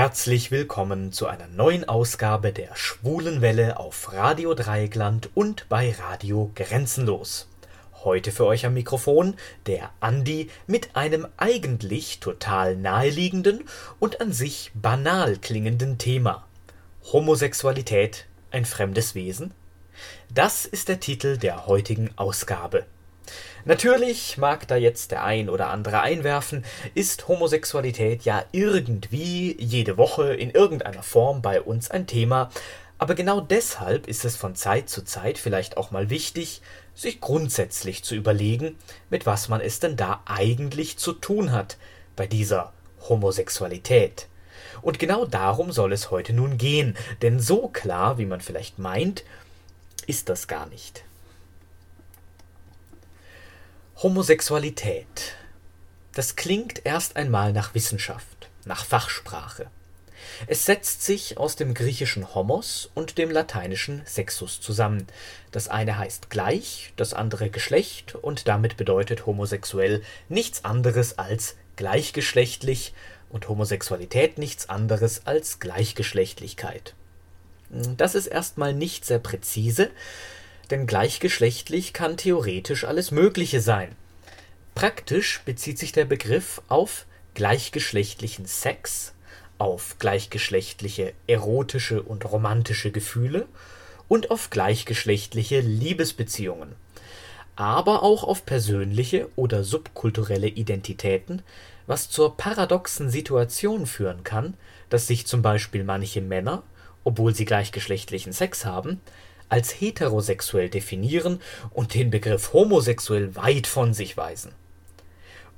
Herzlich willkommen zu einer neuen Ausgabe der Schwulen Welle auf Radio Dreieckland und bei Radio Grenzenlos. Heute für euch am Mikrofon der Andi mit einem eigentlich total naheliegenden und an sich banal klingenden Thema. Homosexualität ein fremdes Wesen? Das ist der Titel der heutigen Ausgabe. Natürlich mag da jetzt der ein oder andere einwerfen, ist Homosexualität ja irgendwie jede Woche in irgendeiner Form bei uns ein Thema, aber genau deshalb ist es von Zeit zu Zeit vielleicht auch mal wichtig, sich grundsätzlich zu überlegen, mit was man es denn da eigentlich zu tun hat bei dieser Homosexualität. Und genau darum soll es heute nun gehen, denn so klar, wie man vielleicht meint, ist das gar nicht. Homosexualität. Das klingt erst einmal nach Wissenschaft, nach Fachsprache. Es setzt sich aus dem griechischen Homos und dem lateinischen Sexus zusammen. Das eine heißt gleich, das andere Geschlecht und damit bedeutet homosexuell nichts anderes als gleichgeschlechtlich und Homosexualität nichts anderes als Gleichgeschlechtlichkeit. Das ist erstmal nicht sehr präzise, denn gleichgeschlechtlich kann theoretisch alles Mögliche sein. Praktisch bezieht sich der Begriff auf gleichgeschlechtlichen Sex, auf gleichgeschlechtliche erotische und romantische Gefühle und auf gleichgeschlechtliche Liebesbeziehungen, aber auch auf persönliche oder subkulturelle Identitäten, was zur paradoxen Situation führen kann, dass sich zum Beispiel manche Männer, obwohl sie gleichgeschlechtlichen Sex haben, als heterosexuell definieren und den Begriff homosexuell weit von sich weisen.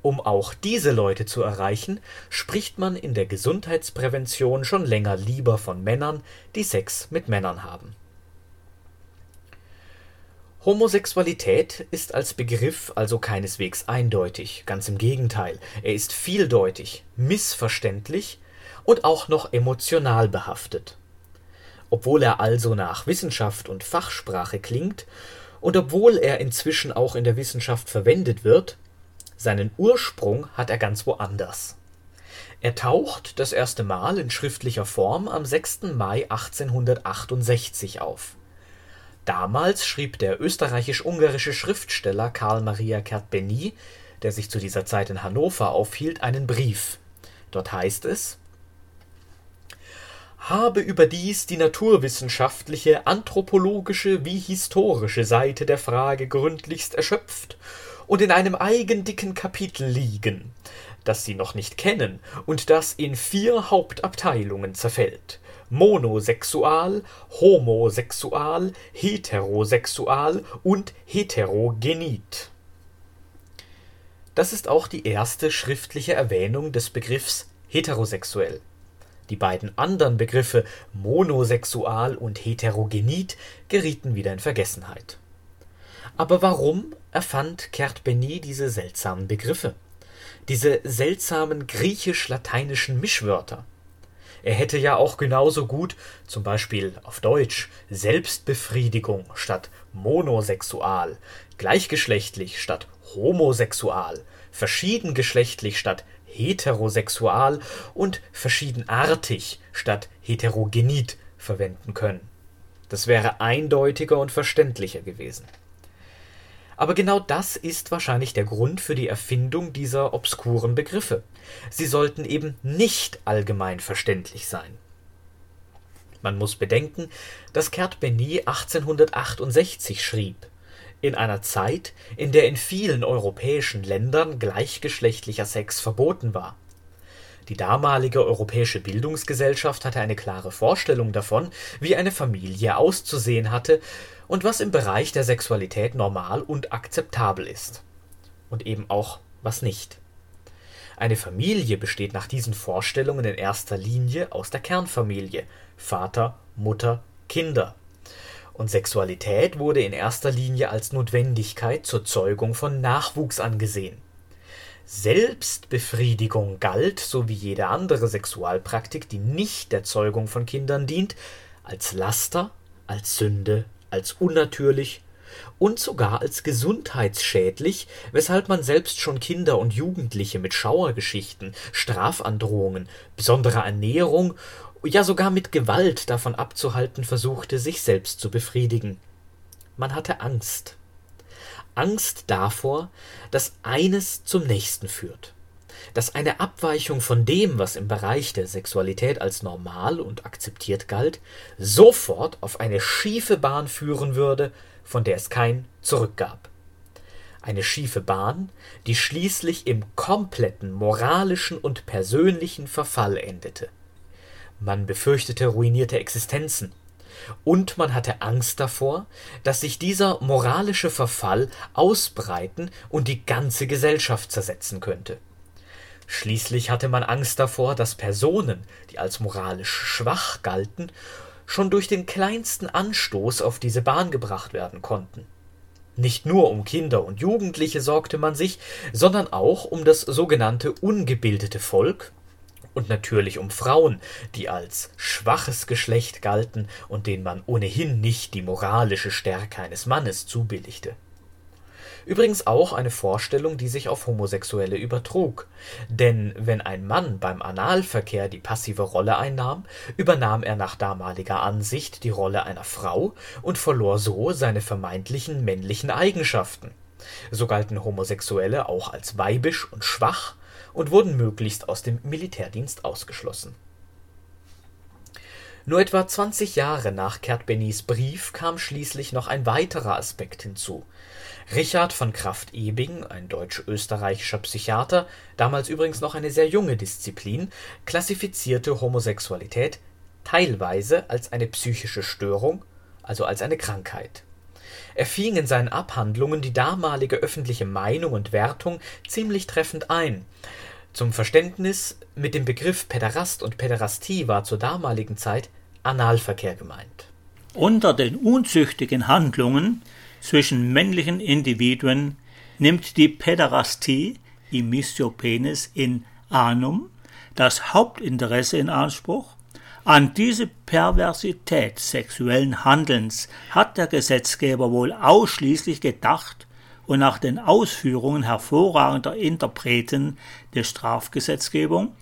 Um auch diese Leute zu erreichen, spricht man in der Gesundheitsprävention schon länger lieber von Männern, die Sex mit Männern haben. Homosexualität ist als Begriff also keineswegs eindeutig, ganz im Gegenteil, er ist vieldeutig, missverständlich und auch noch emotional behaftet. Obwohl er also nach Wissenschaft und Fachsprache klingt und obwohl er inzwischen auch in der Wissenschaft verwendet wird, seinen Ursprung hat er ganz woanders. Er taucht das erste Mal in schriftlicher Form am 6. Mai 1868 auf. Damals schrieb der österreichisch-ungarische Schriftsteller Karl Maria Kertbeny, der sich zu dieser Zeit in Hannover aufhielt, einen Brief. Dort heißt es habe überdies die naturwissenschaftliche, anthropologische wie historische Seite der Frage gründlichst erschöpft und in einem eigendicken Kapitel liegen, das Sie noch nicht kennen und das in vier Hauptabteilungen zerfällt. Monosexual, Homosexual, Heterosexual und Heterogenit. Das ist auch die erste schriftliche Erwähnung des Begriffs heterosexuell. Die beiden anderen Begriffe monosexual und heterogenit gerieten wieder in Vergessenheit. Aber warum erfand Kert Benny diese seltsamen Begriffe? Diese seltsamen griechisch-lateinischen Mischwörter? Er hätte ja auch genauso gut, zum Beispiel auf Deutsch, Selbstbefriedigung statt monosexual, gleichgeschlechtlich statt homosexual, verschiedengeschlechtlich statt heterosexual und verschiedenartig statt heterogenit verwenden können. Das wäre eindeutiger und verständlicher gewesen. Aber genau das ist wahrscheinlich der Grund für die Erfindung dieser obskuren Begriffe. Sie sollten eben nicht allgemein verständlich sein. Man muss bedenken, dass Kert Benny 1868 schrieb in einer Zeit, in der in vielen europäischen Ländern gleichgeschlechtlicher Sex verboten war. Die damalige europäische Bildungsgesellschaft hatte eine klare Vorstellung davon, wie eine Familie auszusehen hatte und was im Bereich der Sexualität normal und akzeptabel ist. Und eben auch was nicht. Eine Familie besteht nach diesen Vorstellungen in erster Linie aus der Kernfamilie Vater, Mutter, Kinder und Sexualität wurde in erster Linie als Notwendigkeit zur Zeugung von Nachwuchs angesehen. Selbstbefriedigung galt, so wie jede andere Sexualpraktik, die nicht der Zeugung von Kindern dient, als Laster, als Sünde, als unnatürlich und sogar als gesundheitsschädlich, weshalb man selbst schon Kinder und Jugendliche mit Schauergeschichten, Strafandrohungen, besonderer Ernährung, ja sogar mit Gewalt davon abzuhalten versuchte, sich selbst zu befriedigen. Man hatte Angst. Angst davor, dass eines zum nächsten führt dass eine Abweichung von dem, was im Bereich der Sexualität als normal und akzeptiert galt, sofort auf eine schiefe Bahn führen würde, von der es kein Zurück gab. Eine schiefe Bahn, die schließlich im kompletten moralischen und persönlichen Verfall endete. Man befürchtete ruinierte Existenzen, und man hatte Angst davor, dass sich dieser moralische Verfall ausbreiten und die ganze Gesellschaft zersetzen könnte. Schließlich hatte man Angst davor, dass Personen, die als moralisch schwach galten, schon durch den kleinsten Anstoß auf diese Bahn gebracht werden konnten. Nicht nur um Kinder und Jugendliche sorgte man sich, sondern auch um das sogenannte ungebildete Volk und natürlich um Frauen, die als schwaches Geschlecht galten und denen man ohnehin nicht die moralische Stärke eines Mannes zubilligte Übrigens auch eine Vorstellung, die sich auf Homosexuelle übertrug. Denn wenn ein Mann beim Analverkehr die passive Rolle einnahm, übernahm er nach damaliger Ansicht die Rolle einer Frau und verlor so seine vermeintlichen männlichen Eigenschaften. So galten Homosexuelle auch als weibisch und schwach und wurden möglichst aus dem Militärdienst ausgeschlossen. Nur etwa 20 Jahre nach Kert-Bennys Brief kam schließlich noch ein weiterer Aspekt hinzu Richard von Krafft-Ebing, ein deutsch-österreichischer Psychiater, damals übrigens noch eine sehr junge Disziplin, klassifizierte Homosexualität teilweise als eine psychische Störung, also als eine Krankheit. Er fing in seinen Abhandlungen die damalige öffentliche Meinung und Wertung ziemlich treffend ein. Zum Verständnis, mit dem Begriff Päderast und Päderastie war zur damaligen Zeit Analverkehr gemeint. Unter den unzüchtigen Handlungen zwischen männlichen Individuen nimmt die Päderastie Imissio penis in anum das Hauptinteresse in Anspruch. An diese Perversität sexuellen Handelns hat der Gesetzgeber wohl ausschließlich gedacht und nach den Ausführungen hervorragender Interpreten der Strafgesetzgebung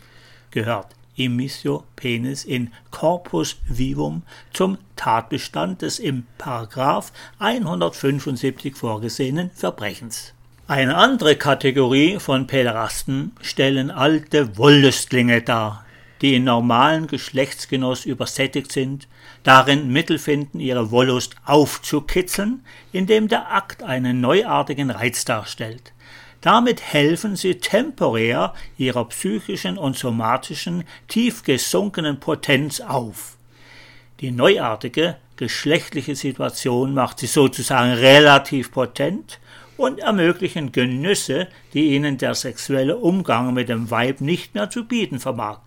gehört Emissio penis in corpus vivum zum Tatbestand des im Paragraph 175 vorgesehenen Verbrechens. Eine andere Kategorie von Päderasten stellen alte Wollüstlinge dar, die in normalen Geschlechtsgenuss übersättigt sind, darin Mittel finden, ihre Wollust aufzukitzeln, indem der Akt einen neuartigen Reiz darstellt. Damit helfen sie temporär ihrer psychischen und somatischen tief gesunkenen Potenz auf. Die neuartige geschlechtliche Situation macht sie sozusagen relativ potent und ermöglichen Genüsse, die ihnen der sexuelle Umgang mit dem Weib nicht mehr zu bieten vermag.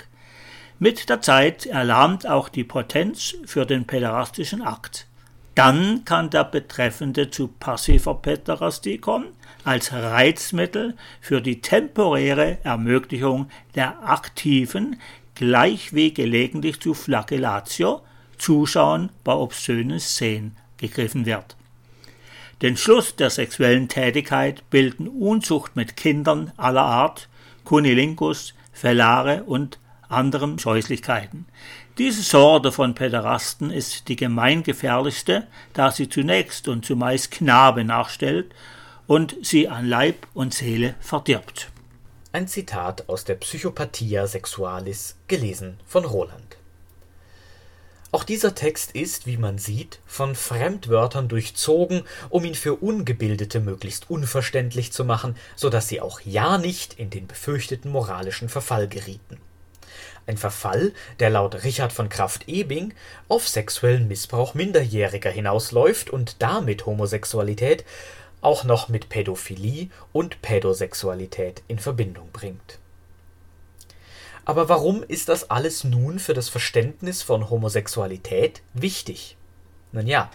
Mit der Zeit erlahmt auch die Potenz für den päderastischen Akt. Dann kann der Betreffende zu passiver Päderastie kommen, als Reizmittel für die temporäre Ermöglichung der aktiven, gleich wie gelegentlich zu Flagellatio, Zuschauen bei obszönen Szenen gegriffen wird. Den Schluss der sexuellen Tätigkeit bilden Unzucht mit Kindern aller Art, Cunilingus, Fellare und anderen Scheußlichkeiten. Diese Sorte von Päderasten ist die gemeingefährlichste, da sie zunächst und zumeist Knabe nachstellt und sie an Leib und Seele verdirbt. Ein Zitat aus der Psychopathia Sexualis, gelesen von Roland. Auch dieser Text ist, wie man sieht, von Fremdwörtern durchzogen, um ihn für Ungebildete möglichst unverständlich zu machen, so dass sie auch ja nicht in den befürchteten moralischen Verfall gerieten. Ein Verfall, der laut Richard von Kraft-Ebing auf sexuellen Missbrauch Minderjähriger hinausläuft und damit Homosexualität auch noch mit Pädophilie und Pädosexualität in Verbindung bringt. Aber warum ist das alles nun für das Verständnis von Homosexualität wichtig? Nun ja,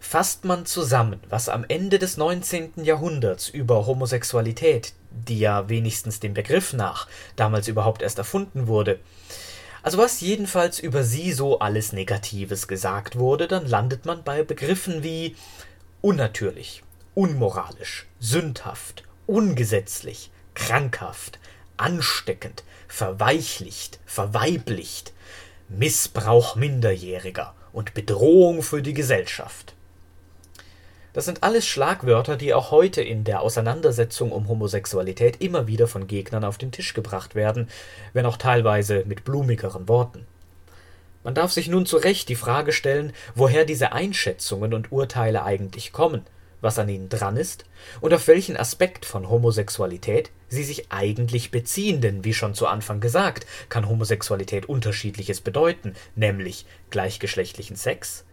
fasst man zusammen, was am Ende des 19. Jahrhunderts über Homosexualität, die ja wenigstens dem Begriff nach damals überhaupt erst erfunden wurde, also was jedenfalls über sie so alles Negatives gesagt wurde, dann landet man bei Begriffen wie unnatürlich, unmoralisch, sündhaft, ungesetzlich, krankhaft, ansteckend, verweichlicht, verweiblicht, Missbrauch Minderjähriger und Bedrohung für die Gesellschaft. Das sind alles Schlagwörter, die auch heute in der Auseinandersetzung um Homosexualität immer wieder von Gegnern auf den Tisch gebracht werden, wenn auch teilweise mit blumigeren Worten. Man darf sich nun zu Recht die Frage stellen, woher diese Einschätzungen und Urteile eigentlich kommen, was an ihnen dran ist und auf welchen Aspekt von Homosexualität sie sich eigentlich beziehen, denn wie schon zu Anfang gesagt, kann Homosexualität unterschiedliches bedeuten, nämlich gleichgeschlechtlichen Sex,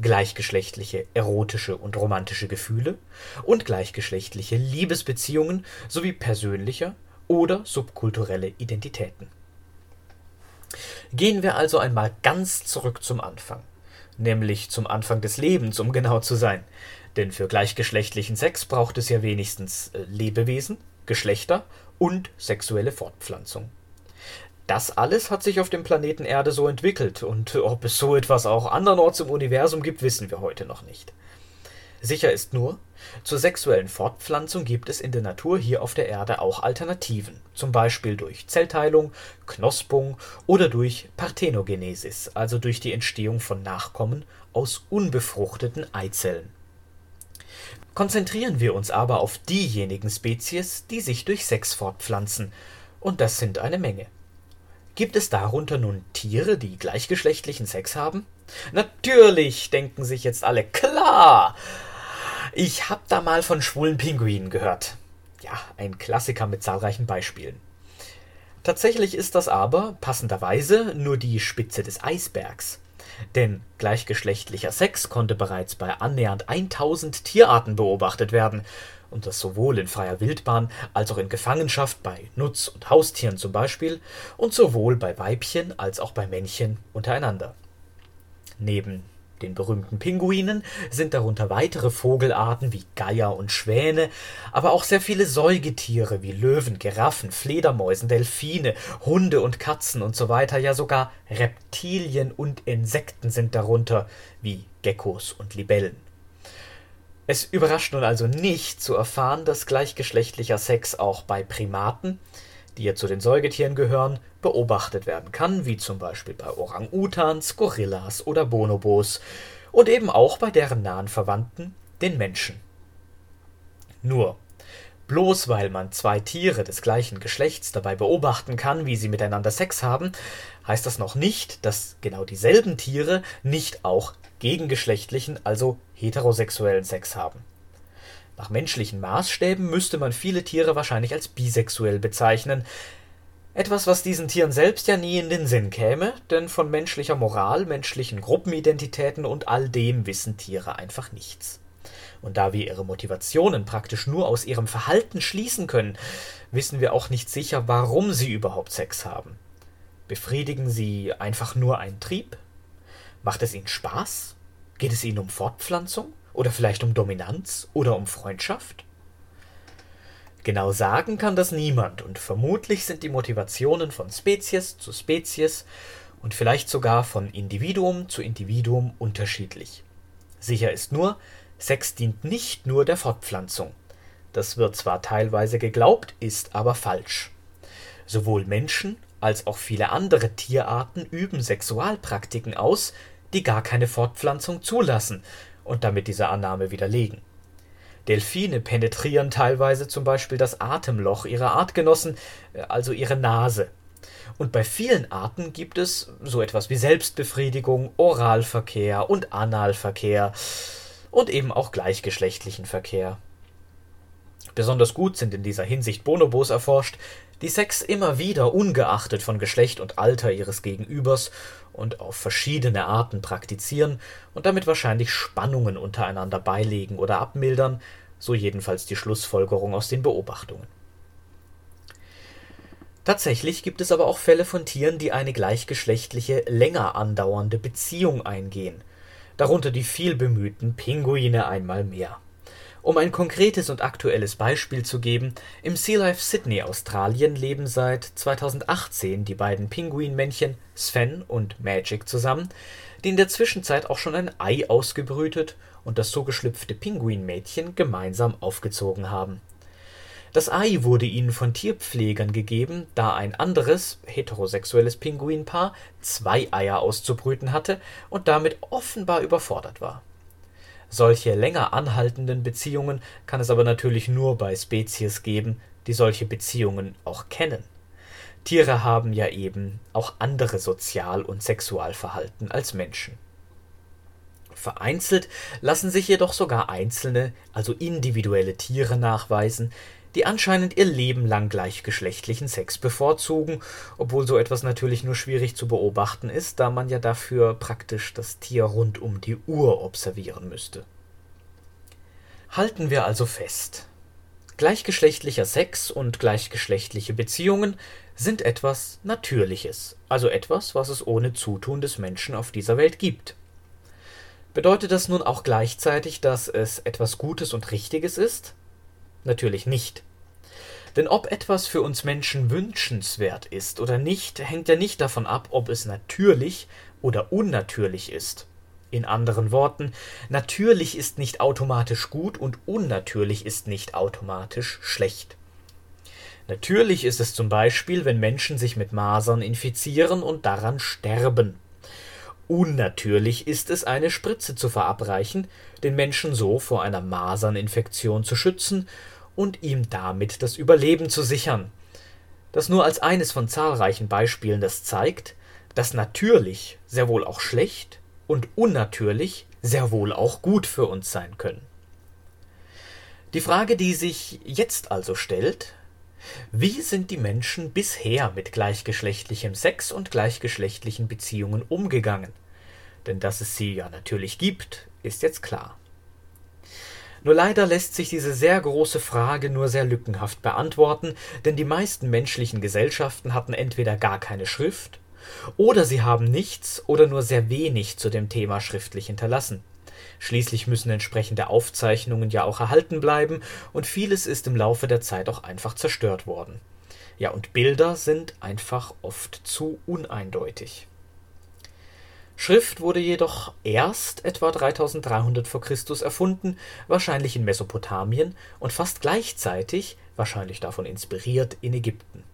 gleichgeschlechtliche erotische und romantische Gefühle und gleichgeschlechtliche Liebesbeziehungen sowie persönlicher oder subkulturelle Identitäten. Gehen wir also einmal ganz zurück zum Anfang, nämlich zum Anfang des Lebens, um genau zu sein. Denn für gleichgeschlechtlichen Sex braucht es ja wenigstens äh, Lebewesen, Geschlechter und sexuelle Fortpflanzung. Das alles hat sich auf dem Planeten Erde so entwickelt, und ob es so etwas auch andernorts im Universum gibt, wissen wir heute noch nicht. Sicher ist nur, zur sexuellen Fortpflanzung gibt es in der Natur hier auf der Erde auch Alternativen, zum Beispiel durch Zellteilung, Knospung oder durch Parthenogenesis, also durch die Entstehung von Nachkommen aus unbefruchteten Eizellen. Konzentrieren wir uns aber auf diejenigen Spezies, die sich durch Sex fortpflanzen, und das sind eine Menge. Gibt es darunter nun Tiere, die gleichgeschlechtlichen Sex haben? Natürlich, denken sich jetzt alle, klar. Ich hab da mal von schwulen Pinguinen gehört. Ja, ein Klassiker mit zahlreichen Beispielen. Tatsächlich ist das aber, passenderweise, nur die Spitze des Eisbergs. Denn gleichgeschlechtlicher Sex konnte bereits bei annähernd 1000 Tierarten beobachtet werden, und das sowohl in freier Wildbahn als auch in Gefangenschaft bei Nutz- und Haustieren zum Beispiel und sowohl bei Weibchen als auch bei Männchen untereinander. Neben den berühmten Pinguinen sind darunter weitere Vogelarten wie Geier und Schwäne, aber auch sehr viele Säugetiere wie Löwen, Giraffen, Fledermäusen, Delfine, Hunde und Katzen und so weiter, ja sogar Reptilien und Insekten sind darunter, wie Geckos und Libellen. Es überrascht nun also nicht zu erfahren, dass gleichgeschlechtlicher Sex auch bei Primaten, die ja zu den Säugetieren gehören, beobachtet werden kann, wie zum Beispiel bei Orang-Utans, Gorillas oder Bonobos und eben auch bei deren nahen Verwandten, den Menschen. Nur, bloß weil man zwei Tiere des gleichen Geschlechts dabei beobachten kann, wie sie miteinander Sex haben, heißt das noch nicht, dass genau dieselben Tiere nicht auch gegengeschlechtlichen, also heterosexuellen Sex haben. Nach menschlichen Maßstäben müsste man viele Tiere wahrscheinlich als bisexuell bezeichnen, etwas, was diesen Tieren selbst ja nie in den Sinn käme, denn von menschlicher Moral, menschlichen Gruppenidentitäten und all dem wissen Tiere einfach nichts. Und da wir ihre Motivationen praktisch nur aus ihrem Verhalten schließen können, wissen wir auch nicht sicher, warum sie überhaupt Sex haben. Befriedigen sie einfach nur einen Trieb? Macht es ihnen Spaß? Geht es ihnen um Fortpflanzung? Oder vielleicht um Dominanz? Oder um Freundschaft? Genau sagen kann das niemand, und vermutlich sind die Motivationen von Spezies zu Spezies und vielleicht sogar von Individuum zu Individuum unterschiedlich. Sicher ist nur, Sex dient nicht nur der Fortpflanzung. Das wird zwar teilweise geglaubt, ist aber falsch. Sowohl Menschen als auch viele andere Tierarten üben Sexualpraktiken aus, die gar keine Fortpflanzung zulassen und damit diese Annahme widerlegen. Delfine penetrieren teilweise zum Beispiel das Atemloch ihrer Artgenossen, äh, also ihre Nase. Und bei vielen Arten gibt es so etwas wie Selbstbefriedigung, Oralverkehr und Analverkehr und eben auch gleichgeschlechtlichen Verkehr. Besonders gut sind in dieser Hinsicht Bonobos erforscht, die Sex immer wieder ungeachtet von Geschlecht und Alter ihres Gegenübers und auf verschiedene Arten praktizieren und damit wahrscheinlich Spannungen untereinander beilegen oder abmildern, so jedenfalls die Schlussfolgerung aus den Beobachtungen. Tatsächlich gibt es aber auch Fälle von Tieren, die eine gleichgeschlechtliche, länger andauernde Beziehung eingehen, darunter die vielbemühten Pinguine einmal mehr. Um ein konkretes und aktuelles Beispiel zu geben, im Sea Life Sydney, Australien leben seit 2018 die beiden Pinguinmännchen Sven und Magic zusammen, die in der Zwischenzeit auch schon ein Ei ausgebrütet und das so geschlüpfte Pinguinmädchen gemeinsam aufgezogen haben. Das Ei wurde ihnen von Tierpflegern gegeben, da ein anderes, heterosexuelles Pinguinpaar zwei Eier auszubrüten hatte und damit offenbar überfordert war solche länger anhaltenden Beziehungen kann es aber natürlich nur bei Spezies geben, die solche Beziehungen auch kennen. Tiere haben ja eben auch andere Sozial und Sexualverhalten als Menschen. Vereinzelt lassen sich jedoch sogar einzelne, also individuelle Tiere nachweisen, die anscheinend ihr Leben lang gleichgeschlechtlichen Sex bevorzugen, obwohl so etwas natürlich nur schwierig zu beobachten ist, da man ja dafür praktisch das Tier rund um die Uhr observieren müsste. Halten wir also fest. Gleichgeschlechtlicher Sex und gleichgeschlechtliche Beziehungen sind etwas Natürliches, also etwas, was es ohne Zutun des Menschen auf dieser Welt gibt. Bedeutet das nun auch gleichzeitig, dass es etwas Gutes und Richtiges ist? Natürlich nicht. Denn ob etwas für uns Menschen wünschenswert ist oder nicht, hängt ja nicht davon ab, ob es natürlich oder unnatürlich ist. In anderen Worten, natürlich ist nicht automatisch gut und unnatürlich ist nicht automatisch schlecht. Natürlich ist es zum Beispiel, wenn Menschen sich mit Masern infizieren und daran sterben. Unnatürlich ist es, eine Spritze zu verabreichen, den Menschen so vor einer Maserninfektion zu schützen und ihm damit das Überleben zu sichern. Das nur als eines von zahlreichen Beispielen, das zeigt, dass natürlich sehr wohl auch schlecht und unnatürlich sehr wohl auch gut für uns sein können. Die Frage, die sich jetzt also stellt, wie sind die Menschen bisher mit gleichgeschlechtlichem Sex und gleichgeschlechtlichen Beziehungen umgegangen? Denn dass es sie ja natürlich gibt, ist jetzt klar. Nur leider lässt sich diese sehr große Frage nur sehr lückenhaft beantworten, denn die meisten menschlichen Gesellschaften hatten entweder gar keine Schrift, oder sie haben nichts oder nur sehr wenig zu dem Thema schriftlich hinterlassen. Schließlich müssen entsprechende Aufzeichnungen ja auch erhalten bleiben, und vieles ist im Laufe der Zeit auch einfach zerstört worden. Ja, und Bilder sind einfach oft zu uneindeutig. Schrift wurde jedoch erst etwa 3300 v. Chr. erfunden, wahrscheinlich in Mesopotamien und fast gleichzeitig, wahrscheinlich davon inspiriert, in Ägypten.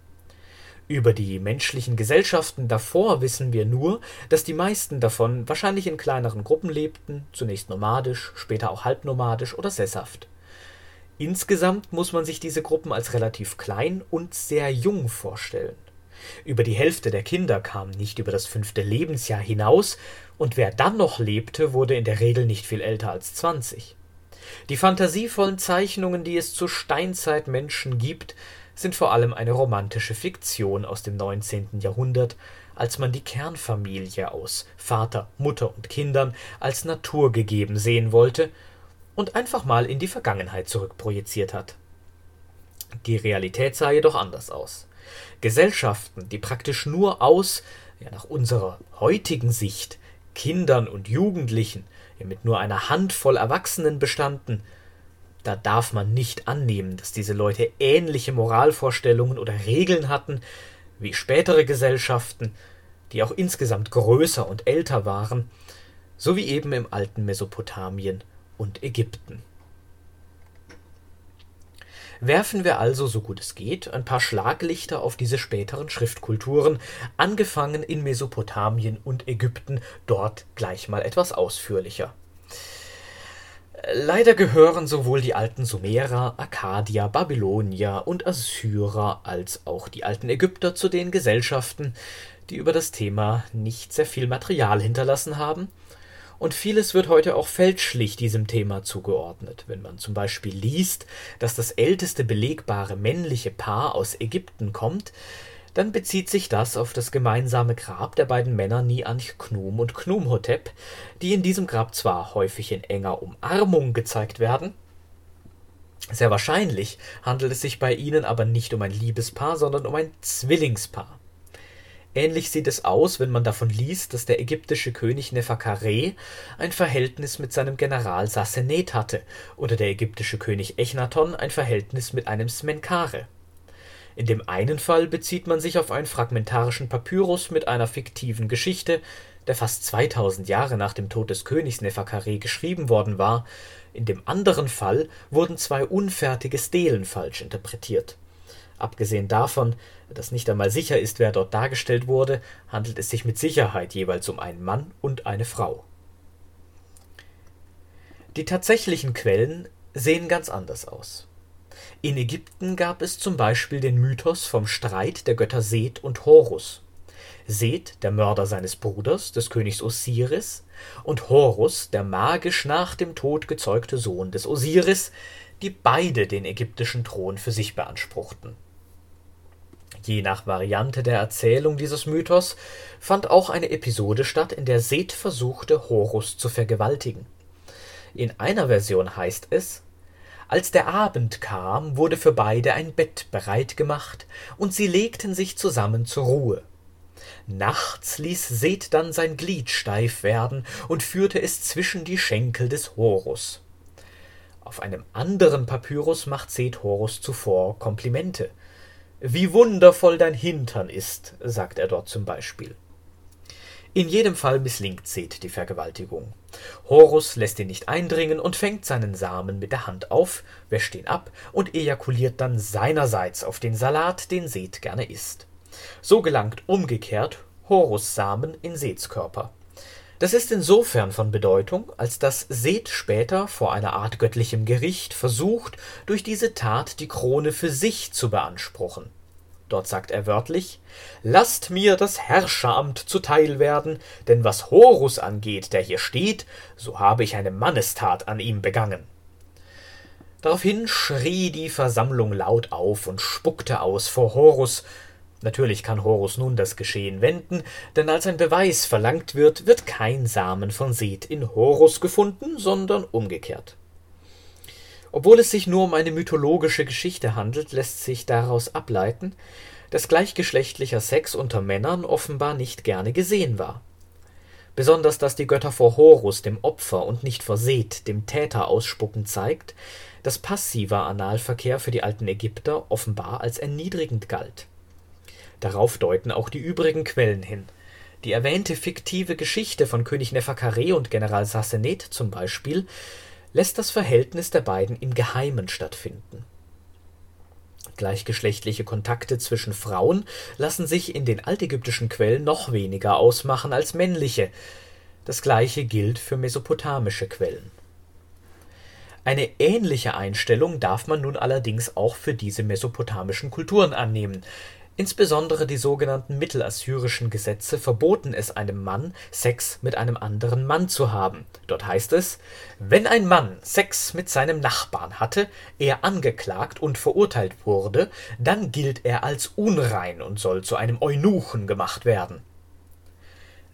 Über die menschlichen Gesellschaften davor wissen wir nur, dass die meisten davon wahrscheinlich in kleineren Gruppen lebten, zunächst nomadisch, später auch halbnomadisch oder sesshaft. Insgesamt muss man sich diese Gruppen als relativ klein und sehr jung vorstellen. Über die Hälfte der Kinder kam nicht über das fünfte Lebensjahr hinaus, und wer dann noch lebte, wurde in der Regel nicht viel älter als zwanzig. Die fantasievollen Zeichnungen, die es zu Steinzeitmenschen gibt, sind vor allem eine romantische Fiktion aus dem 19. Jahrhundert, als man die Kernfamilie aus Vater, Mutter und Kindern als naturgegeben sehen wollte und einfach mal in die Vergangenheit zurückprojiziert hat. Die Realität sah jedoch anders aus. Gesellschaften, die praktisch nur aus, ja nach unserer heutigen Sicht, Kindern und Jugendlichen, ja mit nur einer Handvoll Erwachsenen bestanden, da darf man nicht annehmen, dass diese Leute ähnliche Moralvorstellungen oder Regeln hatten wie spätere Gesellschaften, die auch insgesamt größer und älter waren, so wie eben im alten Mesopotamien und Ägypten. Werfen wir also, so gut es geht, ein paar Schlaglichter auf diese späteren Schriftkulturen, angefangen in Mesopotamien und Ägypten, dort gleich mal etwas ausführlicher. Leider gehören sowohl die alten Sumerer, Akkadier, Babylonier und Assyrer als auch die alten Ägypter zu den Gesellschaften, die über das Thema nicht sehr viel Material hinterlassen haben und vieles wird heute auch fälschlich diesem Thema zugeordnet. Wenn man zum Beispiel liest, dass das älteste belegbare männliche Paar aus Ägypten kommt, dann bezieht sich das auf das gemeinsame Grab der beiden Männer Ni-Anch-Knum und Knumhotep, die in diesem Grab zwar häufig in enger Umarmung gezeigt werden, sehr wahrscheinlich handelt es sich bei ihnen aber nicht um ein Liebespaar, sondern um ein Zwillingspaar. Ähnlich sieht es aus, wenn man davon liest, dass der ägyptische König Neferkare ein Verhältnis mit seinem General Sassenet hatte oder der ägyptische König Echnaton ein Verhältnis mit einem Smenkare. In dem einen Fall bezieht man sich auf einen fragmentarischen Papyrus mit einer fiktiven Geschichte, der fast 2000 Jahre nach dem Tod des Königs Neferkare geschrieben worden war, in dem anderen Fall wurden zwei unfertige Stelen falsch interpretiert Abgesehen davon, dass nicht einmal sicher ist, wer dort dargestellt wurde, handelt es sich mit Sicherheit jeweils um einen Mann und eine Frau. Die tatsächlichen Quellen sehen ganz anders aus. In Ägypten gab es zum Beispiel den Mythos vom Streit der Götter Seth und Horus. Seth, der Mörder seines Bruders, des Königs Osiris, und Horus, der magisch nach dem Tod gezeugte Sohn des Osiris, die beide den ägyptischen Thron für sich beanspruchten Je nach Variante der Erzählung dieses Mythos fand auch eine Episode statt, in der Seth versuchte, Horus zu vergewaltigen. In einer Version heißt es: Als der Abend kam, wurde für beide ein Bett bereit gemacht, und sie legten sich zusammen zur Ruhe. Nachts ließ Seth dann sein Glied steif werden und führte es zwischen die Schenkel des Horus. Auf einem anderen Papyrus macht Seth Horus zuvor Komplimente wie wundervoll dein Hintern ist, sagt er dort zum Beispiel. In jedem Fall misslingt Seth die Vergewaltigung. Horus lässt ihn nicht eindringen und fängt seinen Samen mit der Hand auf, wäscht ihn ab und ejakuliert dann seinerseits auf den Salat, den Seth gerne isst. So gelangt umgekehrt Horus Samen in Seths Körper. Das ist insofern von Bedeutung, als dass Seth später vor einer Art göttlichem Gericht versucht, durch diese Tat die Krone für sich zu beanspruchen. Dort sagt er wörtlich: Lasst mir das Herrscheramt zuteil werden, denn was Horus angeht, der hier steht, so habe ich eine Mannestat an ihm begangen. Daraufhin schrie die Versammlung laut auf und spuckte aus vor Horus, Natürlich kann Horus nun das Geschehen wenden, denn als ein Beweis verlangt wird, wird kein Samen von Seth in Horus gefunden, sondern umgekehrt. Obwohl es sich nur um eine mythologische Geschichte handelt, lässt sich daraus ableiten, dass gleichgeschlechtlicher Sex unter Männern offenbar nicht gerne gesehen war. Besonders dass die Götter vor Horus, dem Opfer, und nicht vor Seth, dem Täter, ausspucken, zeigt, dass passiver Analverkehr für die alten Ägypter offenbar als erniedrigend galt Darauf deuten auch die übrigen Quellen hin. Die erwähnte fiktive Geschichte von König Neferkare und General Sassenet zum Beispiel lässt das Verhältnis der beiden im Geheimen stattfinden. Gleichgeschlechtliche Kontakte zwischen Frauen lassen sich in den altägyptischen Quellen noch weniger ausmachen als männliche. Das gleiche gilt für mesopotamische Quellen. Eine ähnliche Einstellung darf man nun allerdings auch für diese mesopotamischen Kulturen annehmen, Insbesondere die sogenannten mittelassyrischen Gesetze verboten es einem Mann, Sex mit einem anderen Mann zu haben. Dort heißt es: Wenn ein Mann Sex mit seinem Nachbarn hatte, er angeklagt und verurteilt wurde, dann gilt er als unrein und soll zu einem Eunuchen gemacht werden.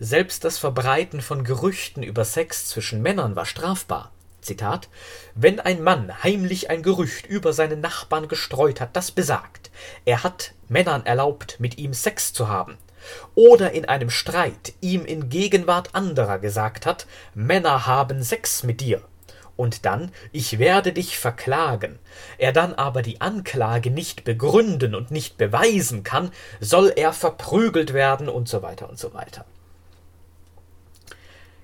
Selbst das Verbreiten von Gerüchten über Sex zwischen Männern war strafbar Zitat, wenn ein Mann heimlich ein Gerücht über seinen Nachbarn gestreut hat, das besagt, er hat Männern erlaubt, mit ihm Sex zu haben, oder in einem Streit ihm in Gegenwart anderer gesagt hat, Männer haben Sex mit dir, und dann, ich werde dich verklagen, er dann aber die Anklage nicht begründen und nicht beweisen kann, soll er verprügelt werden und so weiter und so weiter.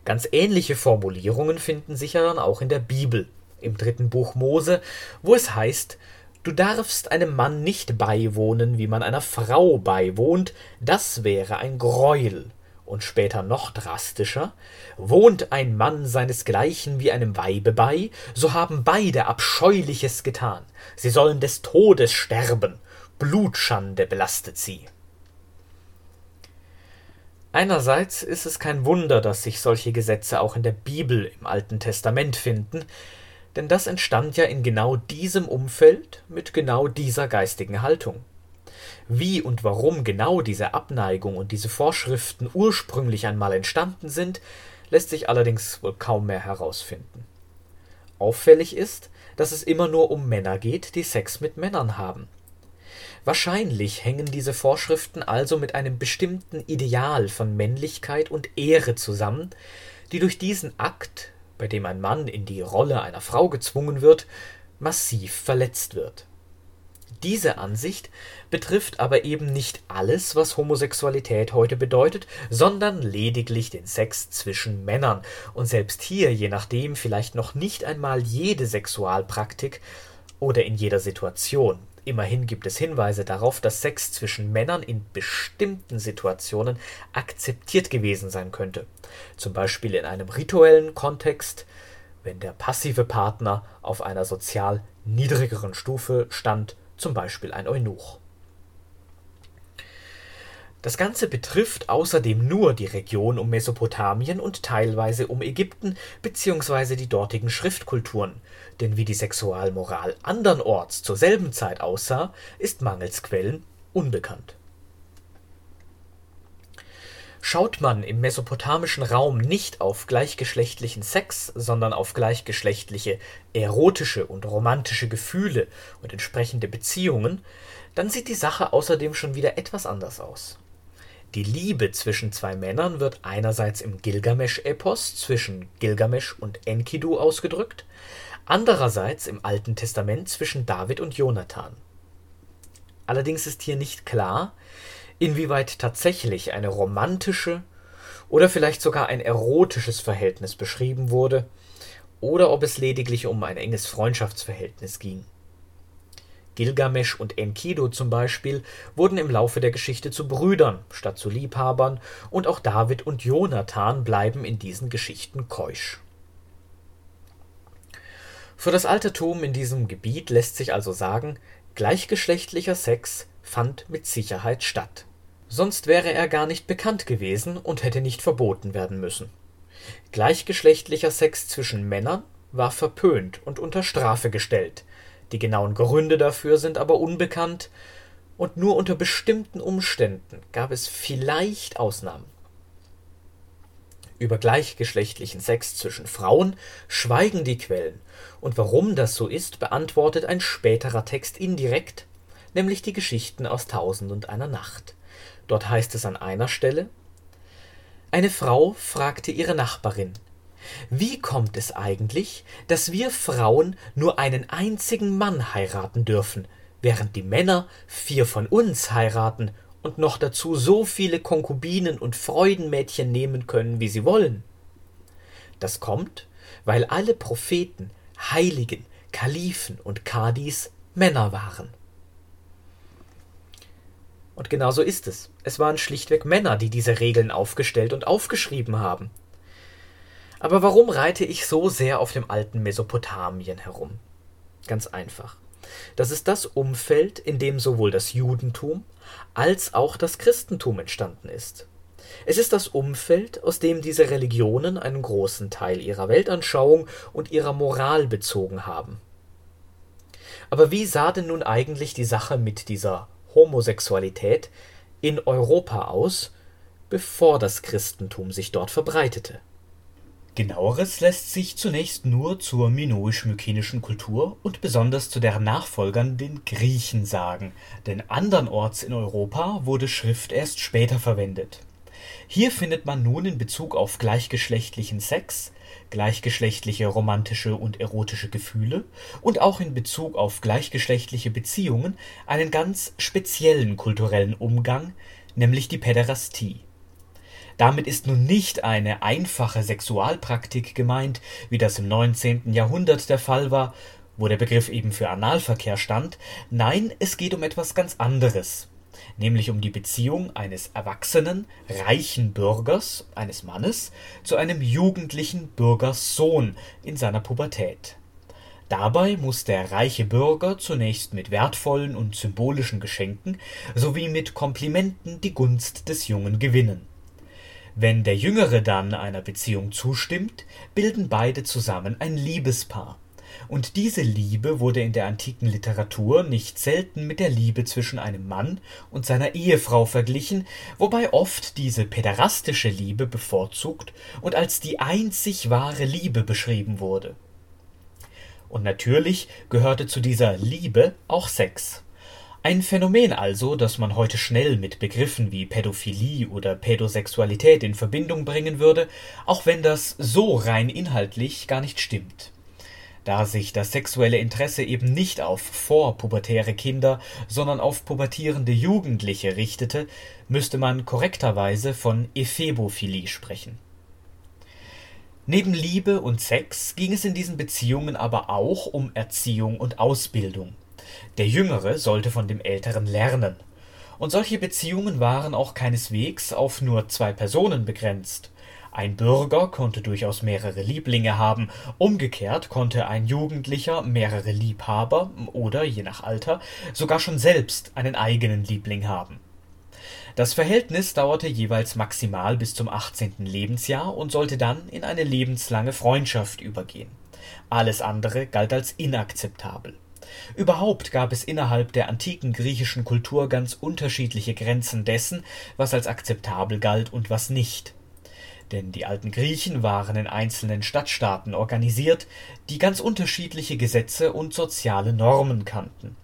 Ganz ähnliche Formulierungen finden sich ja dann auch in der Bibel, im dritten Buch Mose, wo es heißt, Du darfst einem Mann nicht beiwohnen, wie man einer Frau beiwohnt, das wäre ein Greuel. Und später noch drastischer, wohnt ein Mann seinesgleichen wie einem Weibe bei, so haben beide Abscheuliches getan, sie sollen des Todes sterben, Blutschande belastet sie. Einerseits ist es kein Wunder, dass sich solche Gesetze auch in der Bibel im Alten Testament finden, denn das entstand ja in genau diesem Umfeld mit genau dieser geistigen Haltung. Wie und warum genau diese Abneigung und diese Vorschriften ursprünglich einmal entstanden sind, lässt sich allerdings wohl kaum mehr herausfinden. Auffällig ist, dass es immer nur um Männer geht, die Sex mit Männern haben. Wahrscheinlich hängen diese Vorschriften also mit einem bestimmten Ideal von Männlichkeit und Ehre zusammen, die durch diesen Akt, bei dem ein Mann in die Rolle einer Frau gezwungen wird, massiv verletzt wird. Diese Ansicht betrifft aber eben nicht alles, was Homosexualität heute bedeutet, sondern lediglich den Sex zwischen Männern und selbst hier je nachdem vielleicht noch nicht einmal jede Sexualpraktik oder in jeder Situation. Immerhin gibt es Hinweise darauf, dass Sex zwischen Männern in bestimmten Situationen akzeptiert gewesen sein könnte. Zum Beispiel in einem rituellen Kontext, wenn der passive Partner auf einer sozial niedrigeren Stufe stand, zum Beispiel ein Eunuch. Das Ganze betrifft außerdem nur die Region um Mesopotamien und teilweise um Ägypten bzw. die dortigen Schriftkulturen, denn wie die Sexualmoral andernorts zur selben Zeit aussah, ist mangels Quellen unbekannt. Schaut man im mesopotamischen Raum nicht auf gleichgeschlechtlichen Sex, sondern auf gleichgeschlechtliche erotische und romantische Gefühle und entsprechende Beziehungen, dann sieht die Sache außerdem schon wieder etwas anders aus. Die Liebe zwischen zwei Männern wird einerseits im Gilgamesch-Epos zwischen Gilgamesch und Enkidu ausgedrückt, andererseits im Alten Testament zwischen David und Jonathan. Allerdings ist hier nicht klar, inwieweit tatsächlich eine romantische oder vielleicht sogar ein erotisches Verhältnis beschrieben wurde, oder ob es lediglich um ein enges Freundschaftsverhältnis ging. Gilgamesch und Enkidu zum Beispiel wurden im Laufe der Geschichte zu Brüdern statt zu Liebhabern, und auch David und Jonathan bleiben in diesen Geschichten keusch. Für das Altertum in diesem Gebiet lässt sich also sagen, gleichgeschlechtlicher Sex fand mit Sicherheit statt. Sonst wäre er gar nicht bekannt gewesen und hätte nicht verboten werden müssen. Gleichgeschlechtlicher Sex zwischen Männern war verpönt und unter Strafe gestellt, die genauen Gründe dafür sind aber unbekannt, und nur unter bestimmten Umständen gab es vielleicht Ausnahmen. Über gleichgeschlechtlichen Sex zwischen Frauen schweigen die Quellen, und warum das so ist, beantwortet ein späterer Text indirekt, nämlich die Geschichten aus Tausend und einer Nacht. Dort heißt es an einer Stelle Eine Frau fragte ihre Nachbarin Wie kommt es eigentlich, dass wir Frauen nur einen einzigen Mann heiraten dürfen, während die Männer vier von uns heiraten und noch dazu so viele Konkubinen und Freudenmädchen nehmen können, wie sie wollen? Das kommt, weil alle Propheten, Heiligen, Kalifen und Kadis Männer waren. Und genau so ist es. Es waren schlichtweg Männer, die diese Regeln aufgestellt und aufgeschrieben haben. Aber warum reite ich so sehr auf dem alten Mesopotamien herum? Ganz einfach. Das ist das Umfeld, in dem sowohl das Judentum als auch das Christentum entstanden ist. Es ist das Umfeld, aus dem diese Religionen einen großen Teil ihrer Weltanschauung und ihrer Moral bezogen haben. Aber wie sah denn nun eigentlich die Sache mit dieser Homosexualität in Europa aus, bevor das Christentum sich dort verbreitete. Genaueres lässt sich zunächst nur zur minoisch-mykenischen Kultur und besonders zu deren Nachfolgern, den Griechen, sagen, denn andernorts in Europa wurde Schrift erst später verwendet. Hier findet man nun in Bezug auf gleichgeschlechtlichen Sex gleichgeschlechtliche romantische und erotische Gefühle und auch in Bezug auf gleichgeschlechtliche Beziehungen einen ganz speziellen kulturellen Umgang, nämlich die Päderastie. Damit ist nun nicht eine einfache Sexualpraktik gemeint, wie das im 19. Jahrhundert der Fall war, wo der Begriff eben für Analverkehr stand, nein, es geht um etwas ganz anderes nämlich um die Beziehung eines erwachsenen, reichen Bürgers, eines Mannes, zu einem jugendlichen Bürgerssohn in seiner Pubertät. Dabei muss der reiche Bürger zunächst mit wertvollen und symbolischen Geschenken sowie mit Komplimenten die Gunst des Jungen gewinnen. Wenn der Jüngere dann einer Beziehung zustimmt, bilden beide zusammen ein Liebespaar und diese Liebe wurde in der antiken Literatur nicht selten mit der Liebe zwischen einem Mann und seiner Ehefrau verglichen, wobei oft diese päderastische Liebe bevorzugt und als die einzig wahre Liebe beschrieben wurde. Und natürlich gehörte zu dieser Liebe auch Sex. Ein Phänomen also, das man heute schnell mit Begriffen wie Pädophilie oder Pädosexualität in Verbindung bringen würde, auch wenn das so rein inhaltlich gar nicht stimmt. Da sich das sexuelle Interesse eben nicht auf vorpubertäre Kinder, sondern auf pubertierende Jugendliche richtete, müsste man korrekterweise von Ephebophilie sprechen. Neben Liebe und Sex ging es in diesen Beziehungen aber auch um Erziehung und Ausbildung der Jüngere sollte von dem Älteren lernen. Und solche Beziehungen waren auch keineswegs auf nur zwei Personen begrenzt. Ein Bürger konnte durchaus mehrere Lieblinge haben, umgekehrt konnte ein Jugendlicher mehrere Liebhaber oder, je nach Alter, sogar schon selbst einen eigenen Liebling haben. Das Verhältnis dauerte jeweils maximal bis zum 18. Lebensjahr und sollte dann in eine lebenslange Freundschaft übergehen. Alles andere galt als inakzeptabel Überhaupt gab es innerhalb der antiken griechischen Kultur ganz unterschiedliche Grenzen dessen, was als akzeptabel galt und was nicht. Denn die alten Griechen waren in einzelnen Stadtstaaten organisiert, die ganz unterschiedliche Gesetze und soziale Normen kannten.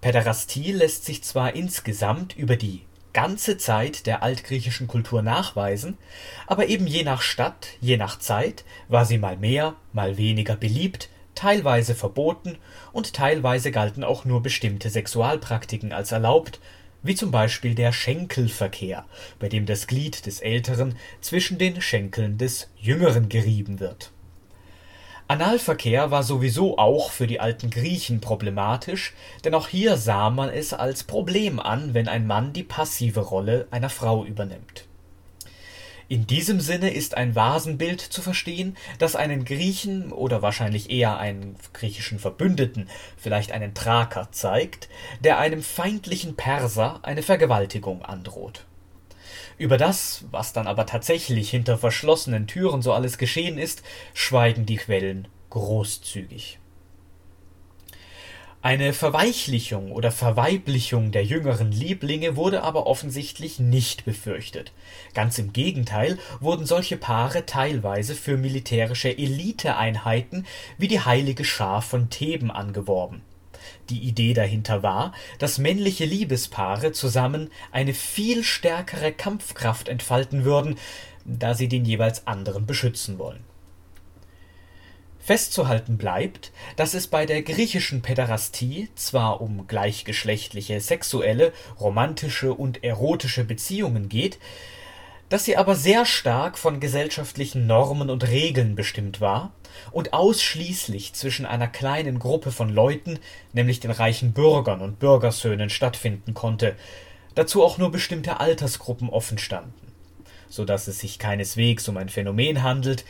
Päderastie lässt sich zwar insgesamt über die ganze Zeit der altgriechischen Kultur nachweisen, aber eben je nach Stadt, je nach Zeit war sie mal mehr, mal weniger beliebt, teilweise verboten und teilweise galten auch nur bestimmte Sexualpraktiken als erlaubt, wie zum Beispiel der Schenkelverkehr, bei dem das Glied des Älteren zwischen den Schenkeln des Jüngeren gerieben wird. Analverkehr war sowieso auch für die alten Griechen problematisch, denn auch hier sah man es als Problem an, wenn ein Mann die passive Rolle einer Frau übernimmt in diesem Sinne ist ein Vasenbild zu verstehen, das einen Griechen oder wahrscheinlich eher einen griechischen Verbündeten, vielleicht einen Thraker zeigt, der einem feindlichen Perser eine Vergewaltigung androht. Über das, was dann aber tatsächlich hinter verschlossenen Türen so alles geschehen ist, schweigen die Quellen großzügig eine Verweichlichung oder Verweiblichung der jüngeren Lieblinge wurde aber offensichtlich nicht befürchtet. Ganz im Gegenteil wurden solche Paare teilweise für militärische Eliteeinheiten wie die Heilige Schar von Theben angeworben. Die Idee dahinter war, dass männliche Liebespaare zusammen eine viel stärkere Kampfkraft entfalten würden, da sie den jeweils anderen beschützen wollen Festzuhalten bleibt, dass es bei der griechischen Päderastie zwar um gleichgeschlechtliche sexuelle, romantische und erotische Beziehungen geht, dass sie aber sehr stark von gesellschaftlichen Normen und Regeln bestimmt war und ausschließlich zwischen einer kleinen Gruppe von Leuten, nämlich den reichen Bürgern und Bürgersöhnen stattfinden konnte, dazu auch nur bestimmte Altersgruppen offenstanden, so dass es sich keineswegs um ein Phänomen handelt,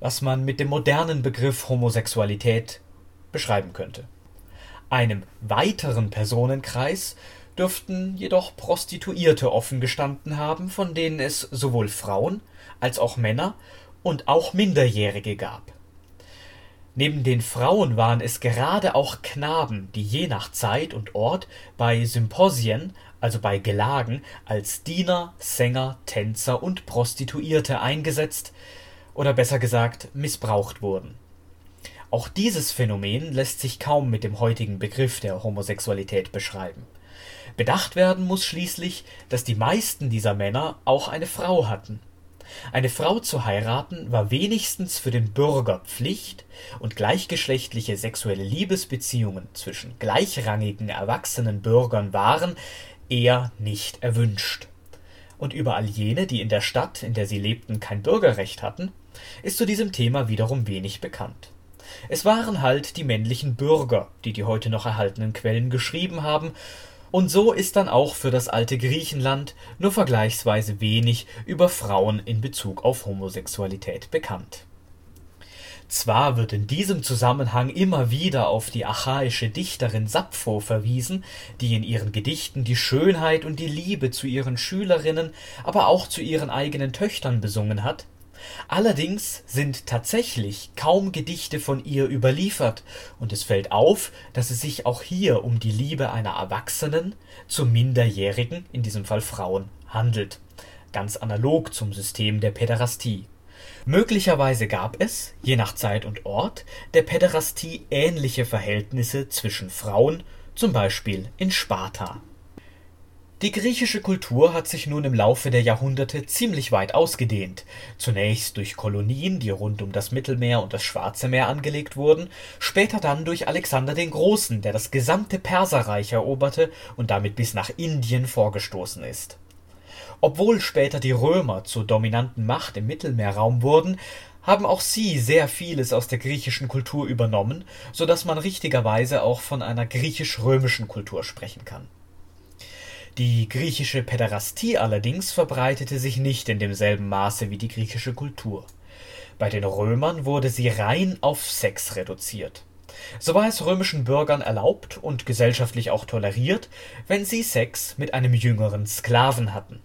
was man mit dem modernen Begriff Homosexualität beschreiben könnte. Einem weiteren Personenkreis dürften jedoch Prostituierte offen gestanden haben, von denen es sowohl Frauen als auch Männer und auch Minderjährige gab. Neben den Frauen waren es gerade auch Knaben, die je nach Zeit und Ort bei Symposien, also bei Gelagen, als Diener, Sänger, Tänzer und Prostituierte eingesetzt, oder besser gesagt missbraucht wurden. Auch dieses Phänomen lässt sich kaum mit dem heutigen Begriff der Homosexualität beschreiben. Bedacht werden muss schließlich, dass die meisten dieser Männer auch eine Frau hatten. Eine Frau zu heiraten war wenigstens für den Bürger Pflicht und gleichgeschlechtliche sexuelle Liebesbeziehungen zwischen gleichrangigen erwachsenen Bürgern waren eher nicht erwünscht. Und über all jene, die in der Stadt, in der sie lebten, kein Bürgerrecht hatten, ist zu diesem Thema wiederum wenig bekannt. Es waren halt die männlichen Bürger, die die heute noch erhaltenen Quellen geschrieben haben, und so ist dann auch für das alte Griechenland nur vergleichsweise wenig über Frauen in Bezug auf Homosexualität bekannt. Zwar wird in diesem Zusammenhang immer wieder auf die archaische Dichterin Sappho verwiesen, die in ihren Gedichten die Schönheit und die Liebe zu ihren Schülerinnen, aber auch zu ihren eigenen Töchtern besungen hat, Allerdings sind tatsächlich kaum Gedichte von ihr überliefert, und es fällt auf, dass es sich auch hier um die Liebe einer Erwachsenen zu Minderjährigen, in diesem Fall Frauen, handelt, ganz analog zum System der Päderastie. Möglicherweise gab es, je nach Zeit und Ort, der Päderastie ähnliche Verhältnisse zwischen Frauen, zum Beispiel in Sparta. Die griechische Kultur hat sich nun im Laufe der Jahrhunderte ziemlich weit ausgedehnt, zunächst durch Kolonien, die rund um das Mittelmeer und das Schwarze Meer angelegt wurden, später dann durch Alexander den Großen, der das gesamte Perserreich eroberte und damit bis nach Indien vorgestoßen ist. Obwohl später die Römer zur dominanten Macht im Mittelmeerraum wurden, haben auch sie sehr vieles aus der griechischen Kultur übernommen, so dass man richtigerweise auch von einer griechisch-römischen Kultur sprechen kann die griechische Päderastie allerdings verbreitete sich nicht in demselben Maße wie die griechische Kultur. Bei den Römern wurde sie rein auf Sex reduziert. So war es römischen Bürgern erlaubt und gesellschaftlich auch toleriert, wenn sie Sex mit einem jüngeren Sklaven hatten.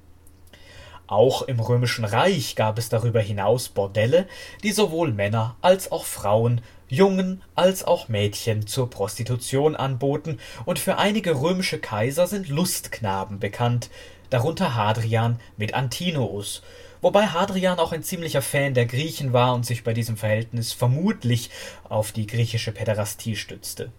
Auch im römischen Reich gab es darüber hinaus Bordelle, die sowohl Männer als auch Frauen Jungen als auch Mädchen zur Prostitution anboten, und für einige römische Kaiser sind Lustknaben bekannt, darunter Hadrian mit Antinous, wobei Hadrian auch ein ziemlicher Fan der Griechen war und sich bei diesem Verhältnis vermutlich auf die griechische Päderastie stützte.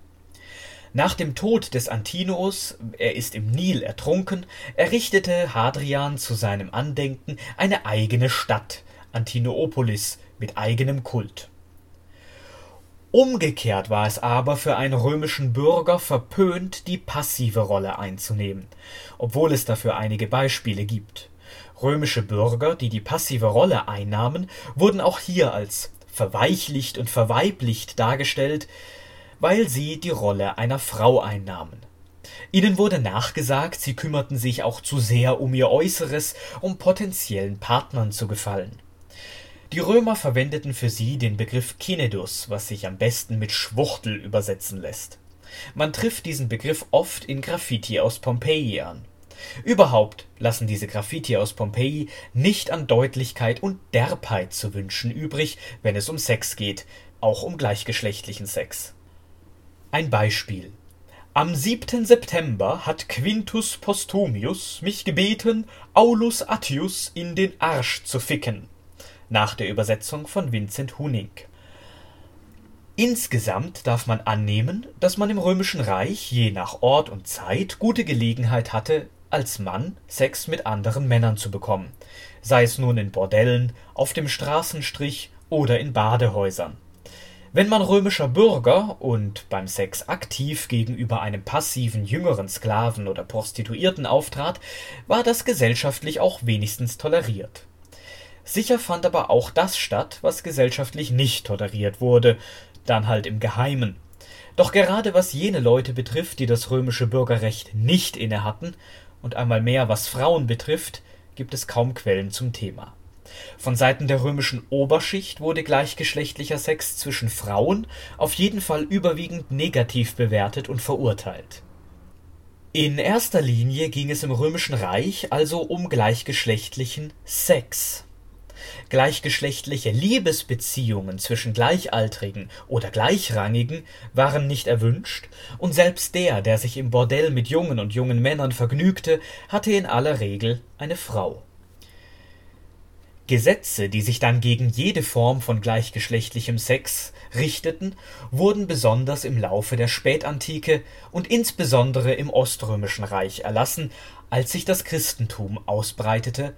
Nach dem Tod des Antinous, er ist im Nil ertrunken, errichtete Hadrian zu seinem Andenken eine eigene Stadt, Antinoopolis, mit eigenem Kult Umgekehrt war es aber für einen römischen Bürger verpönt, die passive Rolle einzunehmen, obwohl es dafür einige Beispiele gibt. Römische Bürger, die die passive Rolle einnahmen, wurden auch hier als verweichlicht und verweiblicht dargestellt, weil sie die Rolle einer Frau einnahmen. Ihnen wurde nachgesagt, sie kümmerten sich auch zu sehr um ihr Äußeres, um potenziellen Partnern zu gefallen die Römer verwendeten für sie den Begriff Kinedus, was sich am besten mit Schwuchtel übersetzen lässt. Man trifft diesen Begriff oft in Graffiti aus Pompeji an. Überhaupt lassen diese Graffiti aus Pompeji nicht an Deutlichkeit und Derbheit zu wünschen übrig, wenn es um Sex geht, auch um gleichgeschlechtlichen Sex. Ein Beispiel. Am 7. September hat Quintus Postumius mich gebeten, Aulus Attius in den Arsch zu ficken nach der Übersetzung von Vincent Huning. Insgesamt darf man annehmen, dass man im Römischen Reich je nach Ort und Zeit gute Gelegenheit hatte, als Mann Sex mit anderen Männern zu bekommen, sei es nun in Bordellen, auf dem Straßenstrich oder in Badehäusern. Wenn man römischer Bürger und beim Sex aktiv gegenüber einem passiven jüngeren Sklaven oder Prostituierten auftrat, war das gesellschaftlich auch wenigstens toleriert Sicher fand aber auch das statt, was gesellschaftlich nicht toleriert wurde, dann halt im Geheimen. Doch gerade was jene Leute betrifft, die das römische Bürgerrecht nicht innehatten, und einmal mehr was Frauen betrifft, gibt es kaum Quellen zum Thema. Von Seiten der römischen Oberschicht wurde gleichgeschlechtlicher Sex zwischen Frauen auf jeden Fall überwiegend negativ bewertet und verurteilt. In erster Linie ging es im römischen Reich also um gleichgeschlechtlichen Sex Gleichgeschlechtliche Liebesbeziehungen zwischen Gleichaltrigen oder Gleichrangigen waren nicht erwünscht, und selbst der, der sich im Bordell mit Jungen und jungen Männern vergnügte, hatte in aller Regel eine Frau. Gesetze, die sich dann gegen jede Form von gleichgeschlechtlichem Sex richteten, wurden besonders im Laufe der Spätantike und insbesondere im Oströmischen Reich erlassen, als sich das Christentum ausbreitete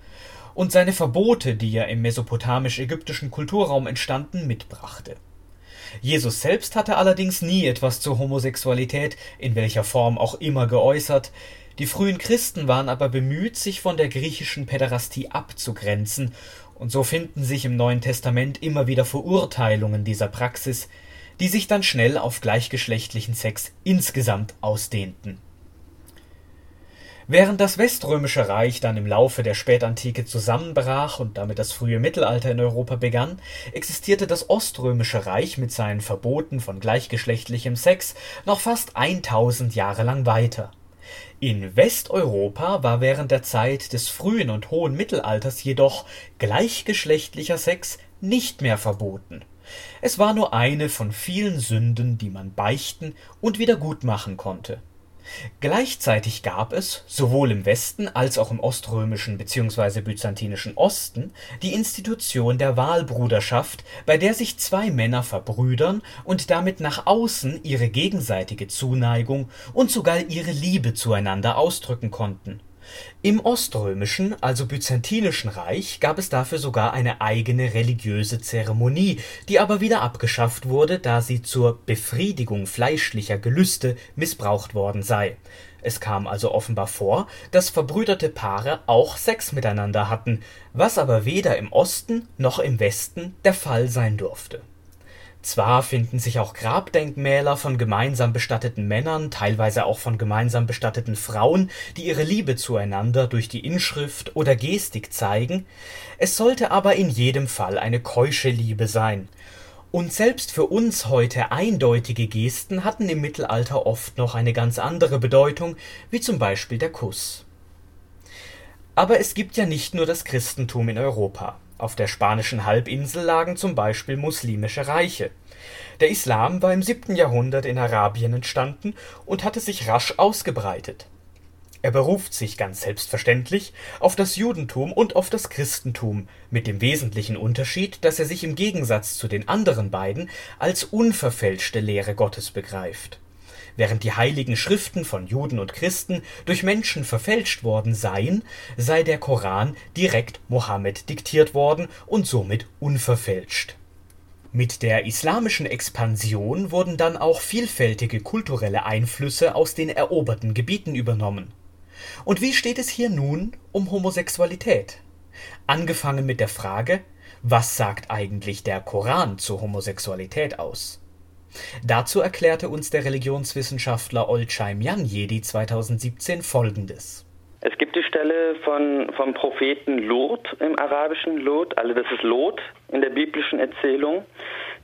und seine Verbote, die ja im mesopotamisch-ägyptischen Kulturraum entstanden, mitbrachte. Jesus selbst hatte allerdings nie etwas zur Homosexualität, in welcher Form auch immer, geäußert, die frühen Christen waren aber bemüht, sich von der griechischen Päderastie abzugrenzen, und so finden sich im Neuen Testament immer wieder Verurteilungen dieser Praxis, die sich dann schnell auf gleichgeschlechtlichen Sex insgesamt ausdehnten Während das Weströmische Reich dann im Laufe der Spätantike zusammenbrach und damit das frühe Mittelalter in Europa begann, existierte das Oströmische Reich mit seinen Verboten von gleichgeschlechtlichem Sex noch fast 1000 Jahre lang weiter. In Westeuropa war während der Zeit des frühen und hohen Mittelalters jedoch gleichgeschlechtlicher Sex nicht mehr verboten. Es war nur eine von vielen Sünden, die man beichten und wiedergutmachen konnte Gleichzeitig gab es, sowohl im Westen als auch im oströmischen bzw. byzantinischen Osten, die Institution der Wahlbruderschaft, bei der sich zwei Männer verbrüdern und damit nach außen ihre gegenseitige Zuneigung und sogar ihre Liebe zueinander ausdrücken konnten im oströmischen, also byzantinischen Reich gab es dafür sogar eine eigene religiöse Zeremonie, die aber wieder abgeschafft wurde, da sie zur Befriedigung fleischlicher Gelüste missbraucht worden sei. Es kam also offenbar vor, dass verbrüderte Paare auch Sex miteinander hatten, was aber weder im Osten noch im Westen der Fall sein durfte zwar finden sich auch Grabdenkmäler von gemeinsam bestatteten Männern, teilweise auch von gemeinsam bestatteten Frauen, die ihre Liebe zueinander durch die Inschrift oder Gestik zeigen, es sollte aber in jedem Fall eine keusche Liebe sein. Und selbst für uns heute eindeutige Gesten hatten im Mittelalter oft noch eine ganz andere Bedeutung, wie zum Beispiel der Kuss. Aber es gibt ja nicht nur das Christentum in Europa auf der spanischen Halbinsel lagen zum Beispiel muslimische Reiche. Der Islam war im siebten Jahrhundert in Arabien entstanden und hatte sich rasch ausgebreitet. Er beruft sich ganz selbstverständlich auf das Judentum und auf das Christentum, mit dem wesentlichen Unterschied, dass er sich im Gegensatz zu den anderen beiden als unverfälschte Lehre Gottes begreift Während die heiligen Schriften von Juden und Christen durch Menschen verfälscht worden seien, sei der Koran direkt Mohammed diktiert worden und somit unverfälscht. Mit der islamischen Expansion wurden dann auch vielfältige kulturelle Einflüsse aus den eroberten Gebieten übernommen. Und wie steht es hier nun um Homosexualität? Angefangen mit der Frage, was sagt eigentlich der Koran zur Homosexualität aus? Dazu erklärte uns der Religionswissenschaftler Olcay Janjedi 2017 Folgendes. Es gibt die Stelle von, vom Propheten Lot im arabischen Lot, also das ist Lot in der biblischen Erzählung.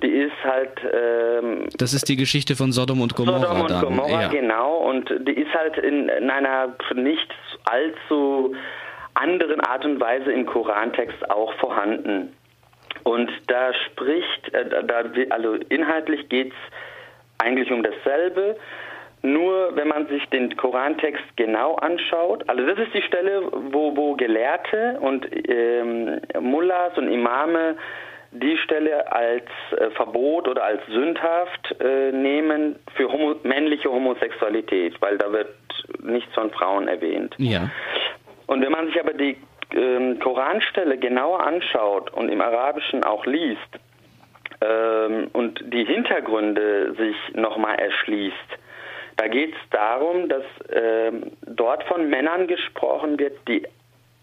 Die ist halt. Ähm, das ist die Geschichte von Sodom und Gomorra. Sodom und dann. Gomorra, ja. genau. Und die ist halt in, in einer nicht allzu anderen Art und Weise im Korantext auch vorhanden. Und da spricht, äh, da, also inhaltlich geht es eigentlich um dasselbe. Nur wenn man sich den Korantext genau anschaut, also das ist die Stelle, wo, wo Gelehrte und ähm, Mullahs und Imame die Stelle als äh, Verbot oder als sündhaft äh, nehmen für homo männliche Homosexualität, weil da wird nichts von Frauen erwähnt. Ja. Und wenn man sich aber die ähm, Koranstelle genauer anschaut und im Arabischen auch liest ähm, und die Hintergründe sich nochmal erschließt, da geht es darum, dass ähm, dort von Männern gesprochen wird, die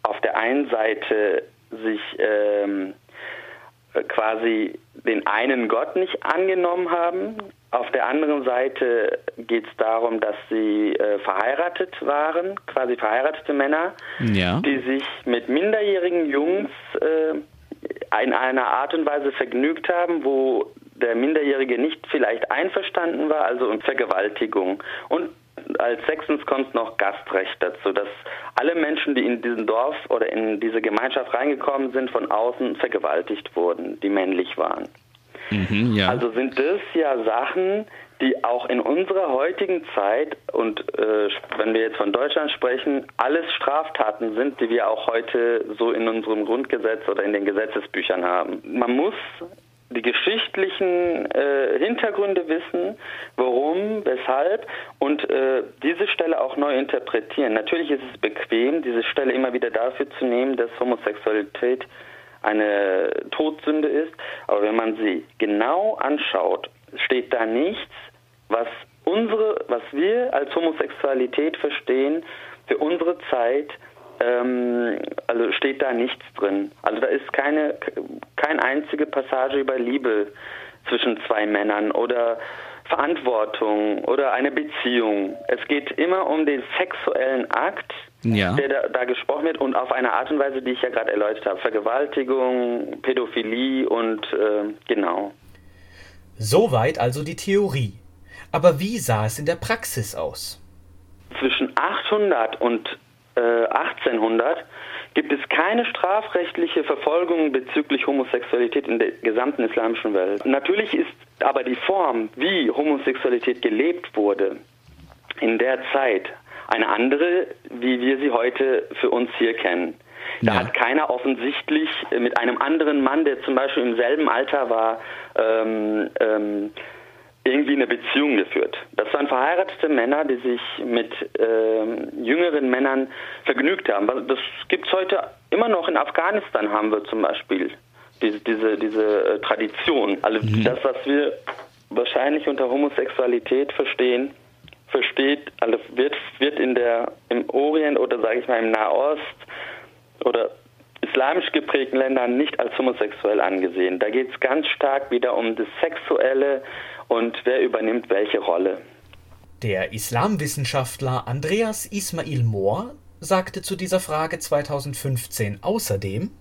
auf der einen Seite sich ähm, quasi den einen Gott nicht angenommen haben. Auf der anderen Seite geht es darum, dass sie äh, verheiratet waren, quasi verheiratete Männer, ja. die sich mit minderjährigen Jungs äh, in einer Art und Weise vergnügt haben, wo der Minderjährige nicht vielleicht einverstanden war, also um Vergewaltigung. Und als sechstens kommt noch Gastrecht dazu, dass alle Menschen, die in diesem Dorf oder in diese Gemeinschaft reingekommen sind, von außen vergewaltigt wurden, die männlich waren. Mhm, ja. Also sind das ja Sachen, die auch in unserer heutigen Zeit und äh, wenn wir jetzt von Deutschland sprechen, alles Straftaten sind, die wir auch heute so in unserem Grundgesetz oder in den Gesetzesbüchern haben. Man muss die geschichtlichen äh, Hintergründe wissen, warum, weshalb und äh, diese Stelle auch neu interpretieren. Natürlich ist es bequem, diese Stelle immer wieder dafür zu nehmen, dass Homosexualität eine Todsünde ist, aber wenn man sie genau anschaut, steht da nichts, was unsere, was wir als Homosexualität verstehen für unsere Zeit ähm, also steht da nichts drin. Also da ist keine, keine einzige Passage über Liebe zwischen zwei Männern oder Verantwortung oder eine Beziehung. Es geht immer um den sexuellen Akt, ja. der da, da, gesprochen wird und auf eine Art und Weise, die ich ja gerade erläutert habe. Vergewaltigung, Pädophilie und äh, genau. Soweit also die Theorie. Aber wie sah es in der Praxis aus? Zwischen 800 und 1800 äh, gibt es keine strafrechtliche Verfolgung bezüglich Homosexualität in der gesamten islamischen Welt. Natürlich ist aber die Form, wie Homosexualität gelebt wurde, in der Zeit eine andere, wie wir sie heute für uns hier kennen. Da ja. hat keiner offensichtlich mit einem anderen Mann, der zum Beispiel im selben Alter war, ähm, ähm, irgendwie eine Beziehung geführt. Das waren verheiratete Männer, die sich mit äh, jüngeren Männern vergnügt haben. Das gibt es heute immer noch in Afghanistan, haben wir zum Beispiel diese, diese, diese äh, Tradition. Also mhm. das, was wir wahrscheinlich unter Homosexualität verstehen, versteht, also wird, wird in der, im Orient oder sage ich mal im Nahost oder islamisch geprägten Ländern nicht als homosexuell angesehen. Da geht es ganz stark wieder um das Sexuelle und wer übernimmt welche Rolle. Der Islamwissenschaftler Andreas Ismail Mohr sagte zu dieser Frage 2015 außerdem,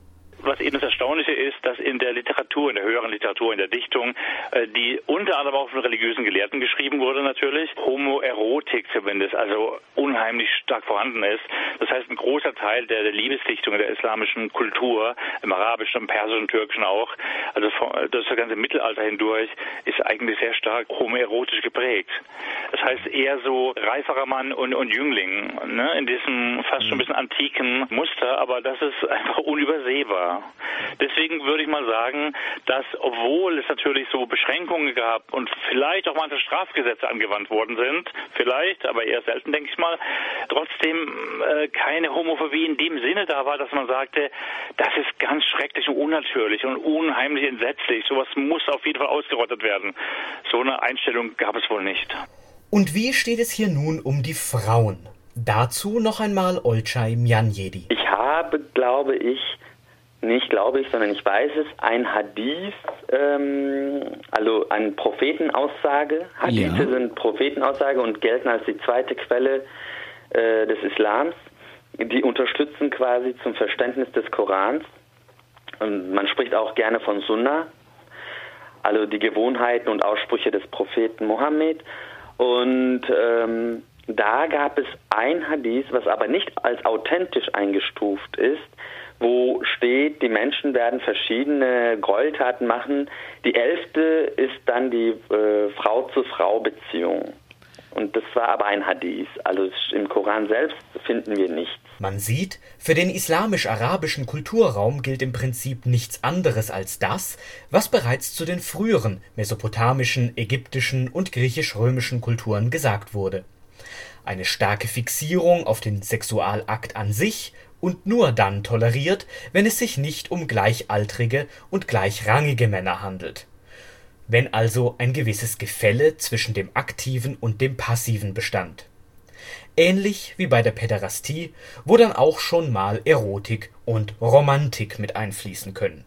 was eben das Erstaunliche ist, dass in der Literatur, in der höheren Literatur, in der Dichtung, äh, die unter anderem auch von religiösen Gelehrten geschrieben wurde natürlich, Homoerotik zumindest, also unheimlich stark vorhanden ist. Das heißt, ein großer Teil der, der Liebesdichtung der islamischen Kultur, im arabischen, im persischen, im türkischen auch, also das ganze Mittelalter hindurch, ist eigentlich sehr stark homoerotisch geprägt. Das heißt eher so reiferer Mann und, und Jüngling, ne, in diesem fast schon ein bisschen antiken Muster, aber das ist einfach unübersehbar. Deswegen würde ich mal sagen, dass obwohl es natürlich so Beschränkungen gab und vielleicht auch manche Strafgesetze angewandt worden sind, vielleicht, aber eher selten, denke ich mal, trotzdem äh, keine Homophobie in dem Sinne da war, dass man sagte, das ist ganz schrecklich und unnatürlich und unheimlich entsetzlich. Sowas muss auf jeden Fall ausgerottet werden. So eine Einstellung gab es wohl nicht. Und wie steht es hier nun um die Frauen? Dazu noch einmal Olcay Mjanjedi. Ich habe, glaube ich, nicht glaube ich, sondern ich weiß es, ein Hadith, ähm, also eine Prophetenaussage. Hadithe ja. sind Prophetenaussage und gelten als die zweite Quelle äh, des Islams. Die unterstützen quasi zum Verständnis des Korans. Und man spricht auch gerne von Sunnah, also die Gewohnheiten und Aussprüche des Propheten Mohammed. Und ähm, da gab es ein Hadith, was aber nicht als authentisch eingestuft ist, wo steht, die Menschen werden verschiedene Gräueltaten machen. Die elfte ist dann die äh, Frau-zu-Frau-Beziehung. Und das war aber ein Hadith. Also im Koran selbst finden wir nichts. Man sieht, für den islamisch-arabischen Kulturraum gilt im Prinzip nichts anderes als das, was bereits zu den früheren mesopotamischen, ägyptischen und griechisch-römischen Kulturen gesagt wurde. Eine starke Fixierung auf den Sexualakt an sich und nur dann toleriert, wenn es sich nicht um gleichaltrige und gleichrangige Männer handelt. Wenn also ein gewisses Gefälle zwischen dem Aktiven und dem Passiven bestand. Ähnlich wie bei der Päderastie, wo dann auch schon mal Erotik und Romantik mit einfließen können.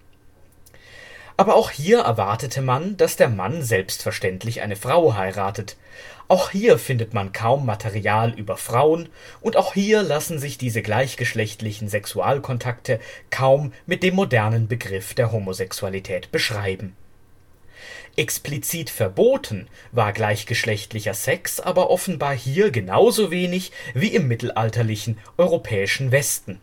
Aber auch hier erwartete man, dass der Mann selbstverständlich eine Frau heiratet, auch hier findet man kaum Material über Frauen, und auch hier lassen sich diese gleichgeschlechtlichen Sexualkontakte kaum mit dem modernen Begriff der Homosexualität beschreiben. Explizit verboten war gleichgeschlechtlicher Sex aber offenbar hier genauso wenig wie im mittelalterlichen europäischen Westen.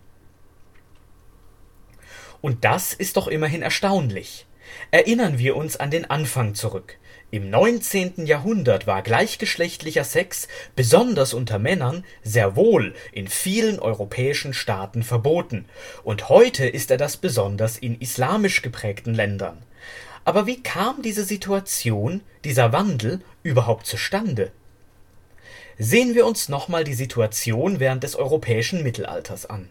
Und das ist doch immerhin erstaunlich. Erinnern wir uns an den Anfang zurück. Im 19. Jahrhundert war gleichgeschlechtlicher Sex, besonders unter Männern, sehr wohl in vielen europäischen Staaten verboten, und heute ist er das besonders in islamisch geprägten Ländern. Aber wie kam diese Situation, dieser Wandel überhaupt zustande? Sehen wir uns nochmal die Situation während des europäischen Mittelalters an.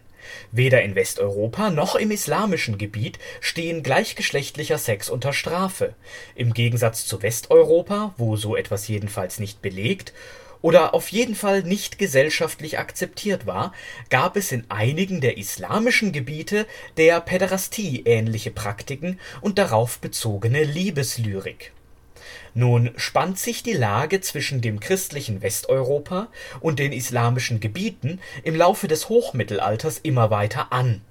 Weder in Westeuropa noch im islamischen Gebiet stehen gleichgeschlechtlicher Sex unter Strafe, im Gegensatz zu Westeuropa, wo so etwas jedenfalls nicht belegt oder auf jeden Fall nicht gesellschaftlich akzeptiert war, gab es in einigen der islamischen Gebiete der Päderastie ähnliche Praktiken und darauf bezogene Liebeslyrik nun spannt sich die Lage zwischen dem christlichen Westeuropa und den islamischen Gebieten im Laufe des Hochmittelalters immer weiter an.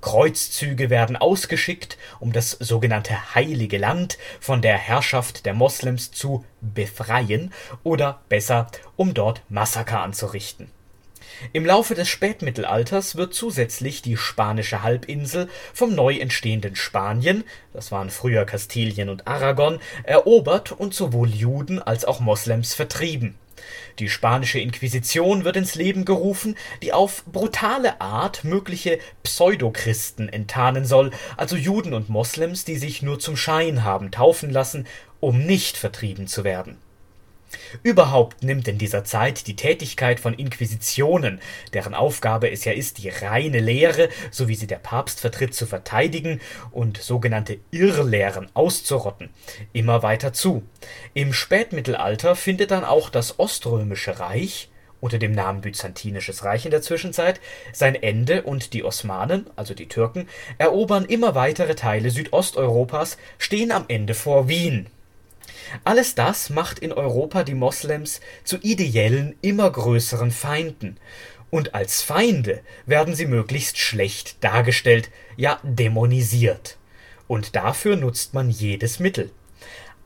Kreuzzüge werden ausgeschickt, um das sogenannte Heilige Land von der Herrschaft der Moslems zu befreien oder besser, um dort Massaker anzurichten im Laufe des Spätmittelalters wird zusätzlich die spanische Halbinsel vom neu entstehenden Spanien das waren früher Kastilien und Aragon erobert und sowohl Juden als auch Moslems vertrieben. Die spanische Inquisition wird ins Leben gerufen, die auf brutale Art mögliche Pseudochristen enttarnen soll, also Juden und Moslems, die sich nur zum Schein haben taufen lassen, um nicht vertrieben zu werden Überhaupt nimmt in dieser Zeit die Tätigkeit von Inquisitionen, deren Aufgabe es ja ist, die reine Lehre, so wie sie der Papst vertritt, zu verteidigen und sogenannte Irrlehren auszurotten, immer weiter zu. Im Spätmittelalter findet dann auch das Oströmische Reich unter dem Namen Byzantinisches Reich in der Zwischenzeit sein Ende und die Osmanen, also die Türken, erobern immer weitere Teile Südosteuropas, stehen am Ende vor Wien alles das macht in Europa die Moslems zu ideellen, immer größeren Feinden, und als Feinde werden sie möglichst schlecht dargestellt, ja dämonisiert. Und dafür nutzt man jedes Mittel.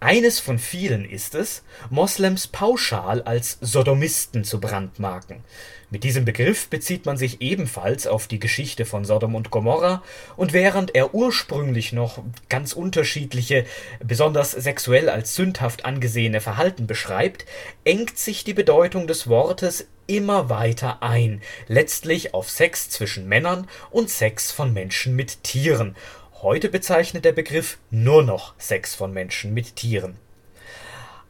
Eines von vielen ist es, Moslems pauschal als Sodomisten zu brandmarken. Mit diesem Begriff bezieht man sich ebenfalls auf die Geschichte von Sodom und Gomorra, und während er ursprünglich noch ganz unterschiedliche, besonders sexuell als sündhaft angesehene Verhalten beschreibt, engt sich die Bedeutung des Wortes immer weiter ein, letztlich auf Sex zwischen Männern und Sex von Menschen mit Tieren, Heute bezeichnet der Begriff nur noch Sex von Menschen mit Tieren.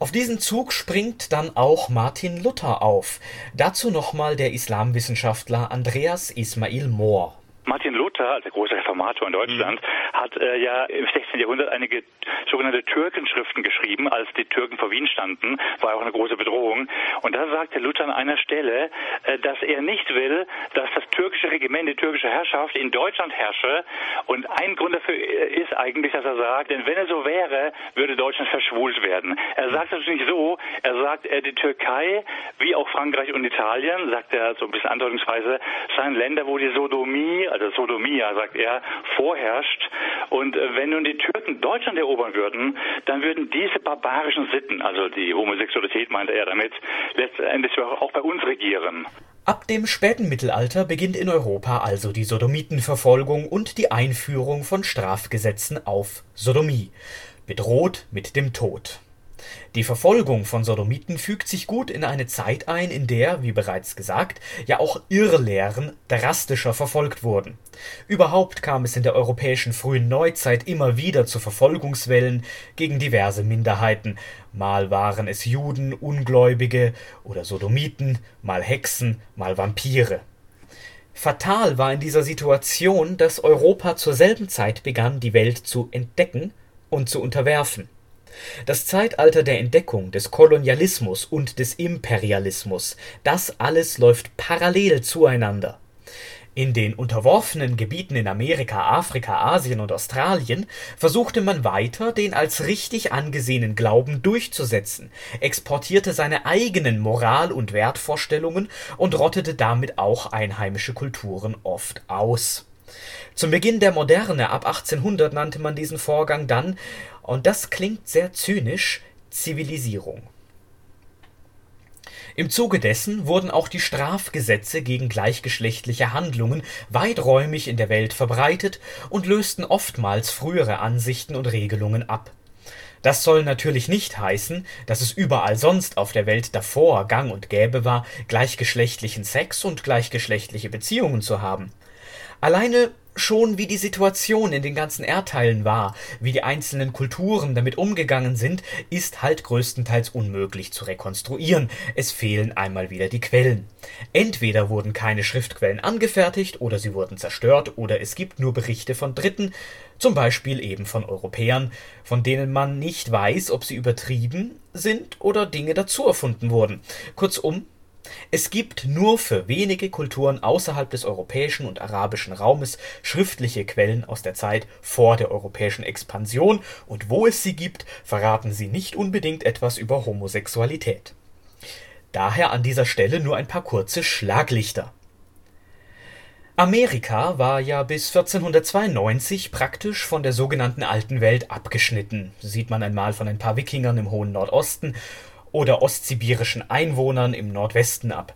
Auf diesen Zug springt dann auch Martin Luther auf. Dazu nochmal der Islamwissenschaftler Andreas Ismail Mohr. Martin Luther, also der große Reformator in Deutschland, mhm. hat äh, ja im 16. Jahrhundert einige sogenannte Türkenschriften geschrieben, als die Türken vor Wien standen, war auch eine große Bedrohung. Und da sagte Luther an einer Stelle, äh, dass er nicht will, dass das türkische Regiment, die türkische Herrschaft in Deutschland herrsche. Und ein Grund dafür ist eigentlich, dass er sagt, denn wenn es so wäre, würde Deutschland verschwult werden. Er sagt das nicht so, er sagt, äh, die Türkei, wie auch Frankreich und Italien, sagt er so ein bisschen andeutungsweise, seien Länder, wo die Sodomie, also Sodomia, sagt er, vorherrscht. Und äh, wenn nun die Türken Deutschland erobern würden, dann würden diese barbarischen Sitten, also die Homosexualität meinte er damit, letztendlich auch bei uns regieren. Ab dem späten Mittelalter beginnt in Europa also die Sodomitenverfolgung und die Einführung von Strafgesetzen auf Sodomie, bedroht mit dem Tod die Verfolgung von Sodomiten fügt sich gut in eine Zeit ein, in der, wie bereits gesagt, ja auch Irrlehren drastischer verfolgt wurden. Überhaupt kam es in der europäischen frühen Neuzeit immer wieder zu Verfolgungswellen gegen diverse Minderheiten, mal waren es Juden, Ungläubige oder Sodomiten, mal Hexen, mal Vampire. Fatal war in dieser Situation, dass Europa zur selben Zeit begann, die Welt zu entdecken und zu unterwerfen das Zeitalter der Entdeckung, des Kolonialismus und des Imperialismus, das alles läuft parallel zueinander. In den unterworfenen Gebieten in Amerika, Afrika, Asien und Australien versuchte man weiter, den als richtig angesehenen Glauben durchzusetzen, exportierte seine eigenen Moral- und Wertvorstellungen und rottete damit auch einheimische Kulturen oft aus. Zum Beginn der Moderne ab 1800 nannte man diesen Vorgang dann und das klingt sehr zynisch, Zivilisierung. Im Zuge dessen wurden auch die Strafgesetze gegen gleichgeschlechtliche Handlungen weiträumig in der Welt verbreitet und lösten oftmals frühere Ansichten und Regelungen ab. Das soll natürlich nicht heißen, dass es überall sonst auf der Welt davor gang und gäbe war, gleichgeschlechtlichen Sex und gleichgeschlechtliche Beziehungen zu haben. Alleine schon wie die Situation in den ganzen Erdteilen war, wie die einzelnen Kulturen damit umgegangen sind, ist halt größtenteils unmöglich zu rekonstruieren. Es fehlen einmal wieder die Quellen. Entweder wurden keine Schriftquellen angefertigt oder sie wurden zerstört oder es gibt nur Berichte von Dritten, zum Beispiel eben von Europäern, von denen man nicht weiß, ob sie übertrieben sind oder Dinge dazu erfunden wurden. Kurzum, es gibt nur für wenige Kulturen außerhalb des europäischen und arabischen Raumes schriftliche Quellen aus der Zeit vor der europäischen Expansion, und wo es sie gibt, verraten sie nicht unbedingt etwas über Homosexualität. Daher an dieser Stelle nur ein paar kurze Schlaglichter. Amerika war ja bis 1492 praktisch von der sogenannten Alten Welt abgeschnitten, sieht man einmal von ein paar Wikingern im hohen Nordosten oder ostsibirischen Einwohnern im Nordwesten ab,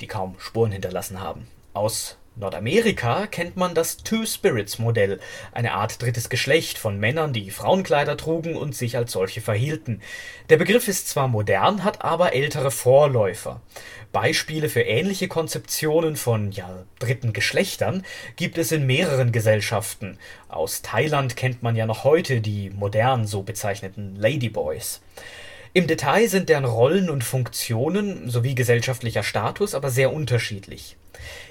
die kaum Spuren hinterlassen haben. Aus Nordamerika kennt man das Two-Spirits-Modell, eine Art drittes Geschlecht von Männern, die Frauenkleider trugen und sich als solche verhielten. Der Begriff ist zwar modern, hat aber ältere Vorläufer. Beispiele für ähnliche Konzeptionen von ja, dritten Geschlechtern gibt es in mehreren Gesellschaften. Aus Thailand kennt man ja noch heute die modern so bezeichneten Ladyboys. Im Detail sind deren Rollen und Funktionen sowie gesellschaftlicher Status aber sehr unterschiedlich.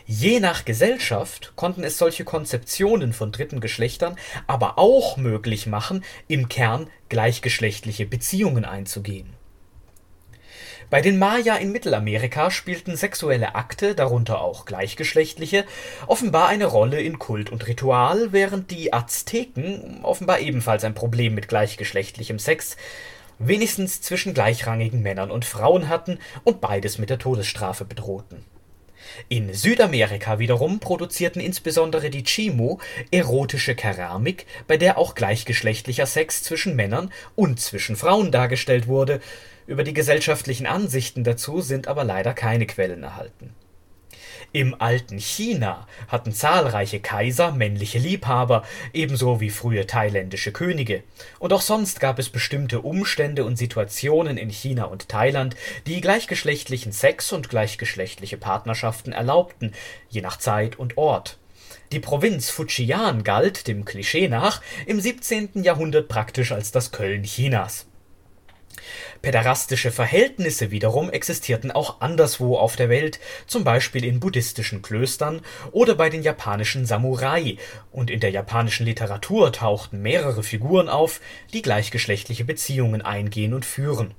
Je nach Gesellschaft konnten es solche Konzeptionen von dritten Geschlechtern aber auch möglich machen, im Kern gleichgeschlechtliche Beziehungen einzugehen. Bei den Maya in Mittelamerika spielten sexuelle Akte, darunter auch gleichgeschlechtliche, offenbar eine Rolle in Kult und Ritual, während die Azteken offenbar ebenfalls ein Problem mit gleichgeschlechtlichem Sex wenigstens zwischen gleichrangigen Männern und Frauen hatten und beides mit der Todesstrafe bedrohten. In Südamerika wiederum produzierten insbesondere die Chimu erotische Keramik, bei der auch gleichgeschlechtlicher Sex zwischen Männern und zwischen Frauen dargestellt wurde, über die gesellschaftlichen Ansichten dazu sind aber leider keine Quellen erhalten im alten China hatten zahlreiche Kaiser männliche Liebhaber, ebenso wie frühe thailändische Könige. Und auch sonst gab es bestimmte Umstände und Situationen in China und Thailand, die gleichgeschlechtlichen Sex und gleichgeschlechtliche Partnerschaften erlaubten, je nach Zeit und Ort. Die Provinz Fujian galt, dem Klischee nach, im 17. Jahrhundert praktisch als das Köln Chinas. Päderastische Verhältnisse wiederum existierten auch anderswo auf der Welt, zum Beispiel in buddhistischen Klöstern oder bei den japanischen Samurai, und in der japanischen Literatur tauchten mehrere Figuren auf, die gleichgeschlechtliche Beziehungen eingehen und führen.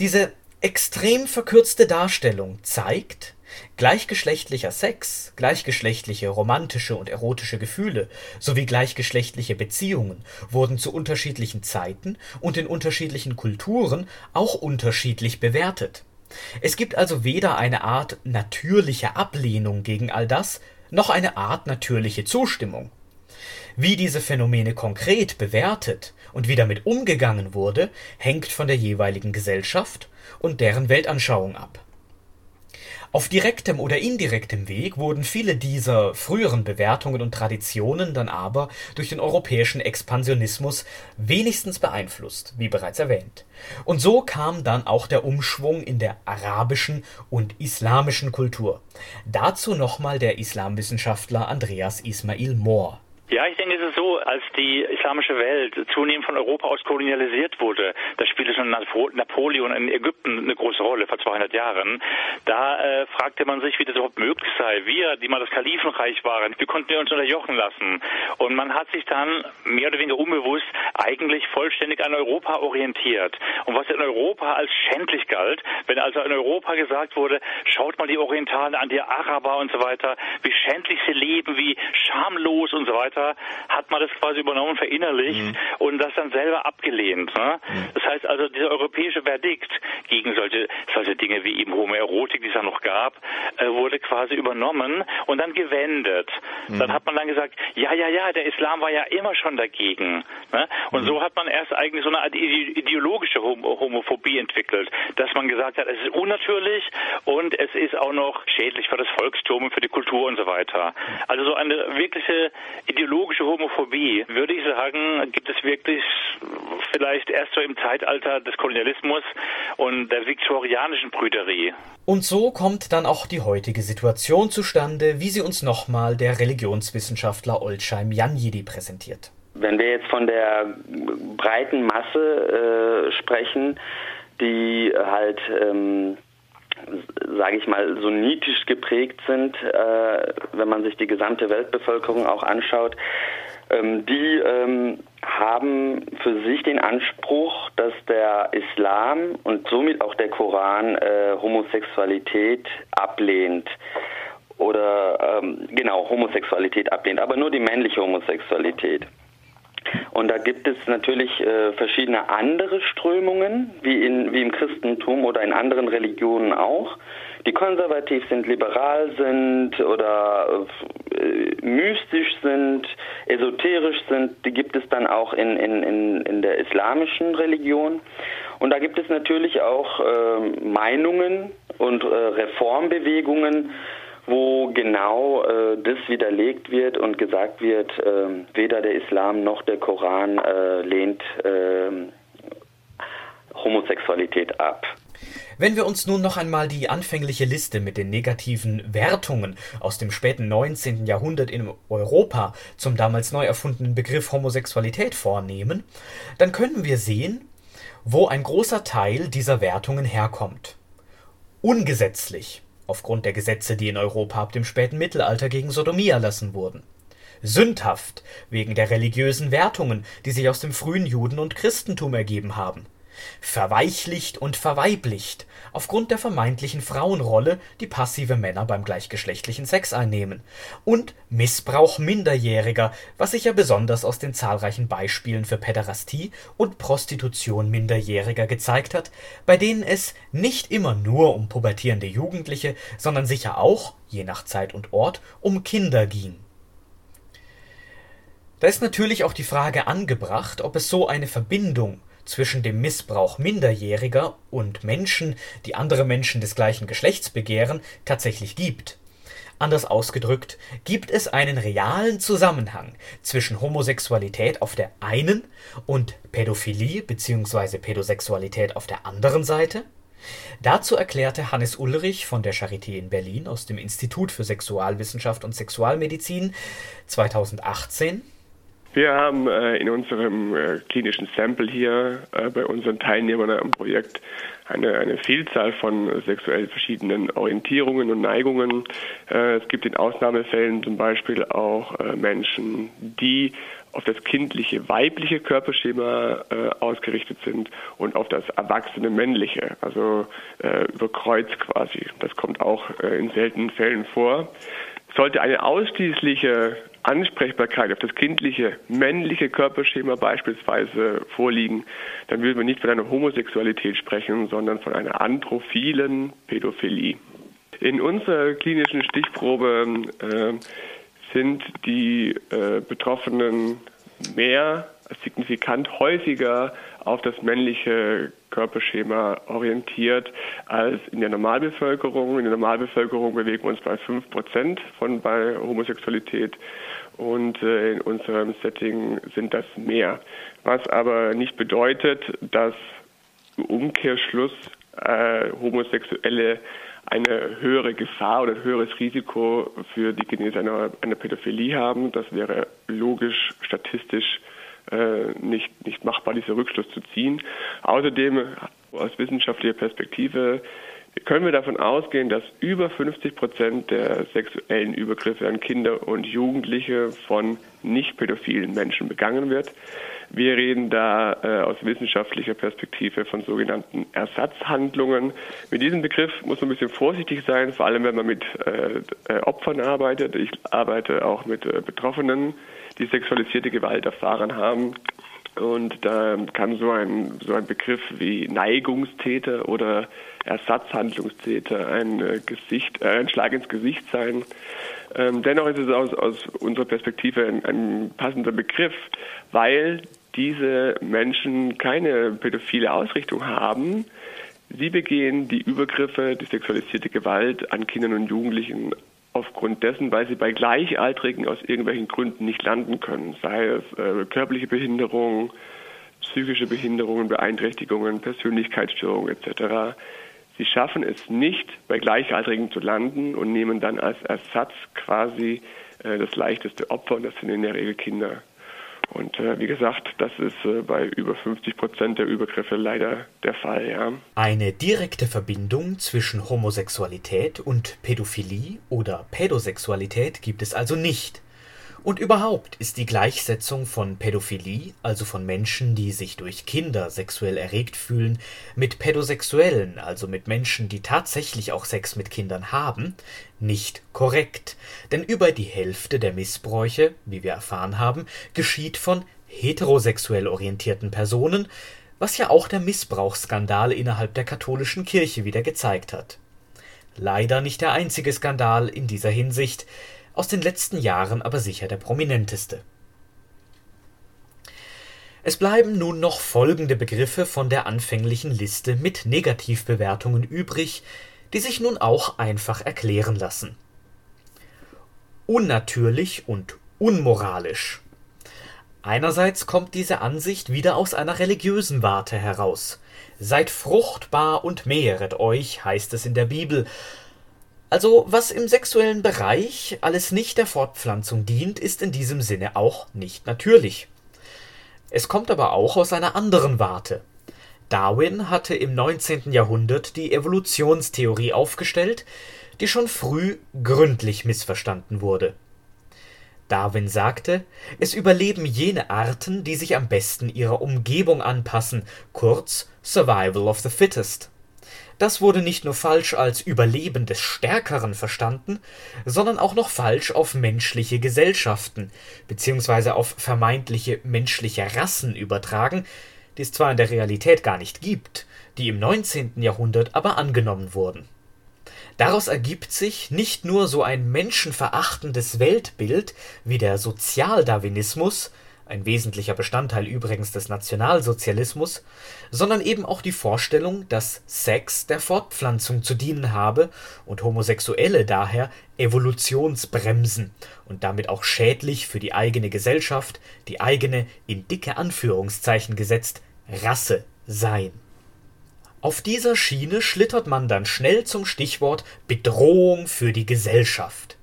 Diese extrem verkürzte Darstellung zeigt, Gleichgeschlechtlicher Sex, gleichgeschlechtliche romantische und erotische Gefühle sowie gleichgeschlechtliche Beziehungen wurden zu unterschiedlichen Zeiten und in unterschiedlichen Kulturen auch unterschiedlich bewertet. Es gibt also weder eine Art natürliche Ablehnung gegen all das, noch eine Art natürliche Zustimmung. Wie diese Phänomene konkret bewertet und wie damit umgegangen wurde, hängt von der jeweiligen Gesellschaft und deren Weltanschauung ab auf direktem oder indirektem Weg wurden viele dieser früheren Bewertungen und Traditionen dann aber durch den europäischen Expansionismus wenigstens beeinflusst, wie bereits erwähnt. Und so kam dann auch der Umschwung in der arabischen und islamischen Kultur. Dazu nochmal der Islamwissenschaftler Andreas Ismail Mohr ja, ich denke, es ist so, als die islamische Welt zunehmend von Europa aus kolonialisiert wurde, da spielte schon Napoleon in Ägypten eine große Rolle vor 200 Jahren, da äh, fragte man sich, wie das überhaupt möglich sei. Wir, die mal das Kalifenreich waren, wir konnten uns unterjochen lassen. Und man hat sich dann mehr oder weniger unbewusst eigentlich vollständig an Europa orientiert. Und was in Europa als schändlich galt, wenn also in Europa gesagt wurde, schaut mal die Orientalen an, die Araber und so weiter, wie schändlich sie leben, wie schamlos und so weiter, Vater hat man das quasi übernommen, verinnerlicht mhm. und das dann selber abgelehnt. Ne? Mhm. Das heißt also, dieser europäische Verdikt gegen solche, solche Dinge wie eben Homoerotik, die es ja noch gab, äh, wurde quasi übernommen und dann gewendet. Mhm. Dann hat man dann gesagt, ja, ja, ja, der Islam war ja immer schon dagegen. Ne? Und mhm. so hat man erst eigentlich so eine Art ideologische Homophobie entwickelt, dass man gesagt hat, es ist unnatürlich und es ist auch noch schädlich für das Volkstum und für die Kultur und so weiter. Also so eine wirkliche ideologische ideologische Homophobie, würde ich sagen, gibt es wirklich vielleicht erst so im Zeitalter des Kolonialismus und der viktorianischen Brüderie. Und so kommt dann auch die heutige Situation zustande, wie sie uns nochmal der Religionswissenschaftler Olsheim Janjidi präsentiert. Wenn wir jetzt von der breiten Masse äh, sprechen, die halt ähm, sage ich mal, sunnitisch geprägt sind, äh, wenn man sich die gesamte Weltbevölkerung auch anschaut, ähm, die ähm, haben für sich den Anspruch, dass der Islam und somit auch der Koran äh, Homosexualität ablehnt oder ähm, genau Homosexualität ablehnt, aber nur die männliche Homosexualität. Und da gibt es natürlich äh, verschiedene andere Strömungen, wie, in, wie im Christentum oder in anderen Religionen auch, die konservativ sind, liberal sind oder äh, mystisch sind, esoterisch sind. Die gibt es dann auch in, in, in, in der islamischen Religion. Und da gibt es natürlich auch äh, Meinungen und äh, Reformbewegungen, wo genau äh, das widerlegt wird und gesagt wird, äh, weder der Islam noch der Koran äh, lehnt ähm, Homosexualität ab. Wenn wir uns nun noch einmal die anfängliche Liste mit den negativen Wertungen aus dem späten 19. Jahrhundert in Europa zum damals neu erfundenen Begriff Homosexualität vornehmen, dann können wir sehen, wo ein großer Teil dieser Wertungen herkommt. Ungesetzlich, aufgrund der Gesetze, die in Europa ab dem späten Mittelalter gegen Sodomie erlassen wurden. Sündhaft, wegen der religiösen Wertungen, die sich aus dem frühen Juden und Christentum ergeben haben verweichlicht und verweiblicht aufgrund der vermeintlichen Frauenrolle, die passive Männer beim gleichgeschlechtlichen Sex einnehmen, und Missbrauch Minderjähriger, was sich ja besonders aus den zahlreichen Beispielen für Päderastie und Prostitution Minderjähriger gezeigt hat, bei denen es nicht immer nur um pubertierende Jugendliche, sondern sicher auch, je nach Zeit und Ort, um Kinder ging. Da ist natürlich auch die Frage angebracht, ob es so eine Verbindung zwischen dem Missbrauch Minderjähriger und Menschen, die andere Menschen des gleichen Geschlechts begehren, tatsächlich gibt. Anders ausgedrückt, gibt es einen realen Zusammenhang zwischen Homosexualität auf der einen und Pädophilie bzw. Pädosexualität auf der anderen Seite? Dazu erklärte Hannes Ulrich von der Charité in Berlin aus dem Institut für Sexualwissenschaft und Sexualmedizin 2018 wir haben äh, in unserem äh, klinischen Sample hier äh, bei unseren Teilnehmern am Projekt eine, eine Vielzahl von sexuell verschiedenen Orientierungen und Neigungen. Äh, es gibt in Ausnahmefällen zum Beispiel auch äh, Menschen, die auf das kindliche weibliche Körperschema äh, ausgerichtet sind und auf das erwachsene männliche, also über Kreuz quasi. Das kommt auch in seltenen Fällen vor. Sollte eine ausschließliche Ansprechbarkeit auf das kindliche, männliche Körperschema beispielsweise vorliegen, dann würden wir nicht von einer Homosexualität sprechen, sondern von einer anthrophilen Pädophilie. In unserer klinischen Stichprobe äh, sind die äh, Betroffenen mehr signifikant häufiger auf das männliche Körperschema orientiert als in der Normalbevölkerung. In der Normalbevölkerung bewegen wir uns bei 5 Prozent von bei Homosexualität und äh, in unserem Setting sind das mehr. Was aber nicht bedeutet, dass im Umkehrschluss äh, Homosexuelle eine höhere Gefahr oder ein höheres Risiko für die Genese einer, einer Pädophilie haben. Das wäre logisch, statistisch nicht, nicht machbar, diese Rückschluss zu ziehen. Außerdem aus wissenschaftlicher Perspektive können wir davon ausgehen, dass über 50 Prozent der sexuellen Übergriffe an Kinder und Jugendliche von nicht pädophilen Menschen begangen wird. Wir reden da äh, aus wissenschaftlicher Perspektive von sogenannten Ersatzhandlungen. Mit diesem Begriff muss man ein bisschen vorsichtig sein, vor allem wenn man mit äh, äh Opfern arbeitet. Ich arbeite auch mit äh, Betroffenen, die sexualisierte Gewalt erfahren haben. Und da kann so ein, so ein Begriff wie Neigungstäter oder Ersatzhandlungstäter ein, äh, Gesicht, äh, ein Schlag ins Gesicht sein. Ähm, dennoch ist es aus, aus unserer Perspektive ein, ein passender Begriff, weil diese Menschen keine pädophile Ausrichtung haben. Sie begehen die Übergriffe, die sexualisierte Gewalt an Kindern und Jugendlichen aufgrund dessen, weil sie bei Gleichaltrigen aus irgendwelchen Gründen nicht landen können, sei es äh, körperliche Behinderung, psychische Behinderungen, Beeinträchtigungen, Persönlichkeitsstörungen etc. Sie schaffen es nicht, bei Gleichaltrigen zu landen und nehmen dann als Ersatz quasi äh, das leichteste Opfer, und das sind in der Regel Kinder. Und äh, wie gesagt, das ist äh, bei über 50 Prozent der Übergriffe leider der Fall, ja. Eine direkte Verbindung zwischen Homosexualität und Pädophilie oder Pädosexualität gibt es also nicht. Und überhaupt ist die Gleichsetzung von Pädophilie, also von Menschen, die sich durch Kinder sexuell erregt fühlen, mit Pädosexuellen, also mit Menschen, die tatsächlich auch Sex mit Kindern haben, nicht korrekt, denn über die Hälfte der Missbräuche, wie wir erfahren haben, geschieht von heterosexuell orientierten Personen, was ja auch der Missbrauchsskandal innerhalb der katholischen Kirche wieder gezeigt hat. Leider nicht der einzige Skandal in dieser Hinsicht, aus den letzten Jahren aber sicher der prominenteste. Es bleiben nun noch folgende Begriffe von der anfänglichen Liste mit Negativbewertungen übrig, die sich nun auch einfach erklären lassen. unnatürlich und unmoralisch. Einerseits kommt diese Ansicht wieder aus einer religiösen Warte heraus. Seid fruchtbar und mehret euch, heißt es in der Bibel. Also, was im sexuellen Bereich alles nicht der Fortpflanzung dient, ist in diesem Sinne auch nicht natürlich. Es kommt aber auch aus einer anderen Warte. Darwin hatte im 19. Jahrhundert die Evolutionstheorie aufgestellt, die schon früh gründlich missverstanden wurde. Darwin sagte, es überleben jene Arten, die sich am besten ihrer Umgebung anpassen, kurz Survival of the Fittest. Das wurde nicht nur falsch als Überleben des Stärkeren verstanden, sondern auch noch falsch auf menschliche Gesellschaften beziehungsweise auf vermeintliche menschliche Rassen übertragen, die es zwar in der Realität gar nicht gibt, die im 19. Jahrhundert aber angenommen wurden. Daraus ergibt sich nicht nur so ein menschenverachtendes Weltbild wie der Sozialdarwinismus, ein wesentlicher Bestandteil übrigens des Nationalsozialismus, sondern eben auch die Vorstellung, dass Sex der Fortpflanzung zu dienen habe und Homosexuelle daher Evolutionsbremsen und damit auch schädlich für die eigene Gesellschaft, die eigene, in dicke Anführungszeichen gesetzt, Rasse seien. Auf dieser Schiene schlittert man dann schnell zum Stichwort Bedrohung für die Gesellschaft.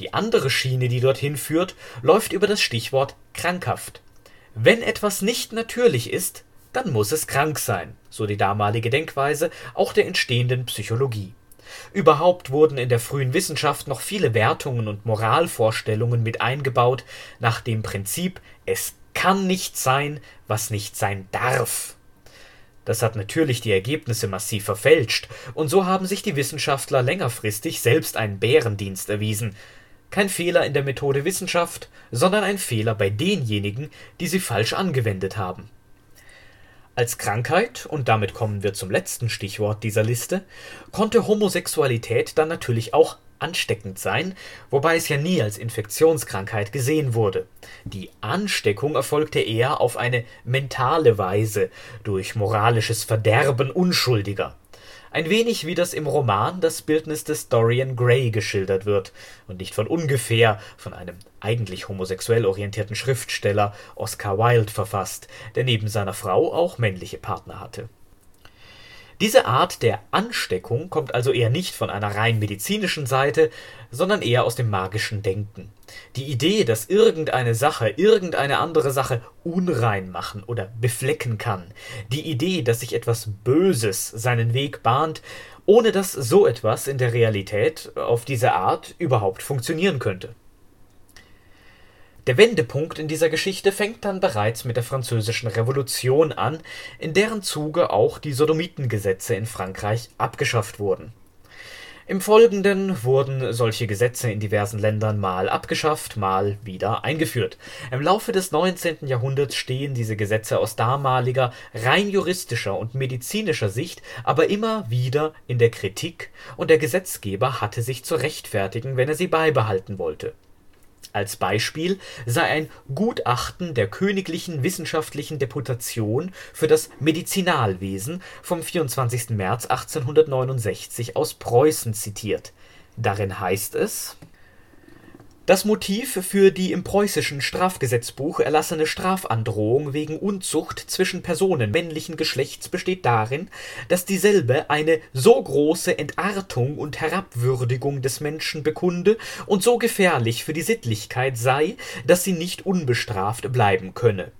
Die andere Schiene, die dorthin führt, läuft über das Stichwort krankhaft. Wenn etwas nicht natürlich ist, dann muss es krank sein, so die damalige Denkweise auch der entstehenden Psychologie. Überhaupt wurden in der frühen Wissenschaft noch viele Wertungen und Moralvorstellungen mit eingebaut, nach dem Prinzip es kann nicht sein, was nicht sein darf. Das hat natürlich die Ergebnisse massiv verfälscht, und so haben sich die Wissenschaftler längerfristig selbst einen Bärendienst erwiesen. Kein Fehler in der Methode Wissenschaft, sondern ein Fehler bei denjenigen, die sie falsch angewendet haben. Als Krankheit, und damit kommen wir zum letzten Stichwort dieser Liste, konnte Homosexualität dann natürlich auch ansteckend sein, wobei es ja nie als Infektionskrankheit gesehen wurde. Die Ansteckung erfolgte eher auf eine mentale Weise, durch moralisches Verderben Unschuldiger. Ein wenig wie das im Roman das Bildnis des Dorian Gray geschildert wird und nicht von ungefähr von einem eigentlich homosexuell orientierten Schriftsteller Oscar Wilde verfasst, der neben seiner Frau auch männliche Partner hatte diese Art der Ansteckung kommt also eher nicht von einer rein medizinischen Seite, sondern eher aus dem magischen Denken. Die Idee, dass irgendeine Sache irgendeine andere Sache unrein machen oder beflecken kann, die Idee, dass sich etwas Böses seinen Weg bahnt, ohne dass so etwas in der Realität auf diese Art überhaupt funktionieren könnte der Wendepunkt in dieser Geschichte fängt dann bereits mit der Französischen Revolution an, in deren Zuge auch die Sodomitengesetze in Frankreich abgeschafft wurden. Im Folgenden wurden solche Gesetze in diversen Ländern mal abgeschafft, mal wieder eingeführt. Im Laufe des 19. Jahrhunderts stehen diese Gesetze aus damaliger rein juristischer und medizinischer Sicht aber immer wieder in der Kritik, und der Gesetzgeber hatte sich zu rechtfertigen, wenn er sie beibehalten wollte als Beispiel sei ein Gutachten der Königlichen Wissenschaftlichen Deputation für das Medizinalwesen vom 24. März 1869 aus Preußen zitiert. Darin heißt es das Motiv für die im preußischen Strafgesetzbuch erlassene Strafandrohung wegen Unzucht zwischen Personen männlichen Geschlechts besteht darin, dass dieselbe eine so große Entartung und Herabwürdigung des Menschen bekunde und so gefährlich für die Sittlichkeit sei, dass sie nicht unbestraft bleiben könne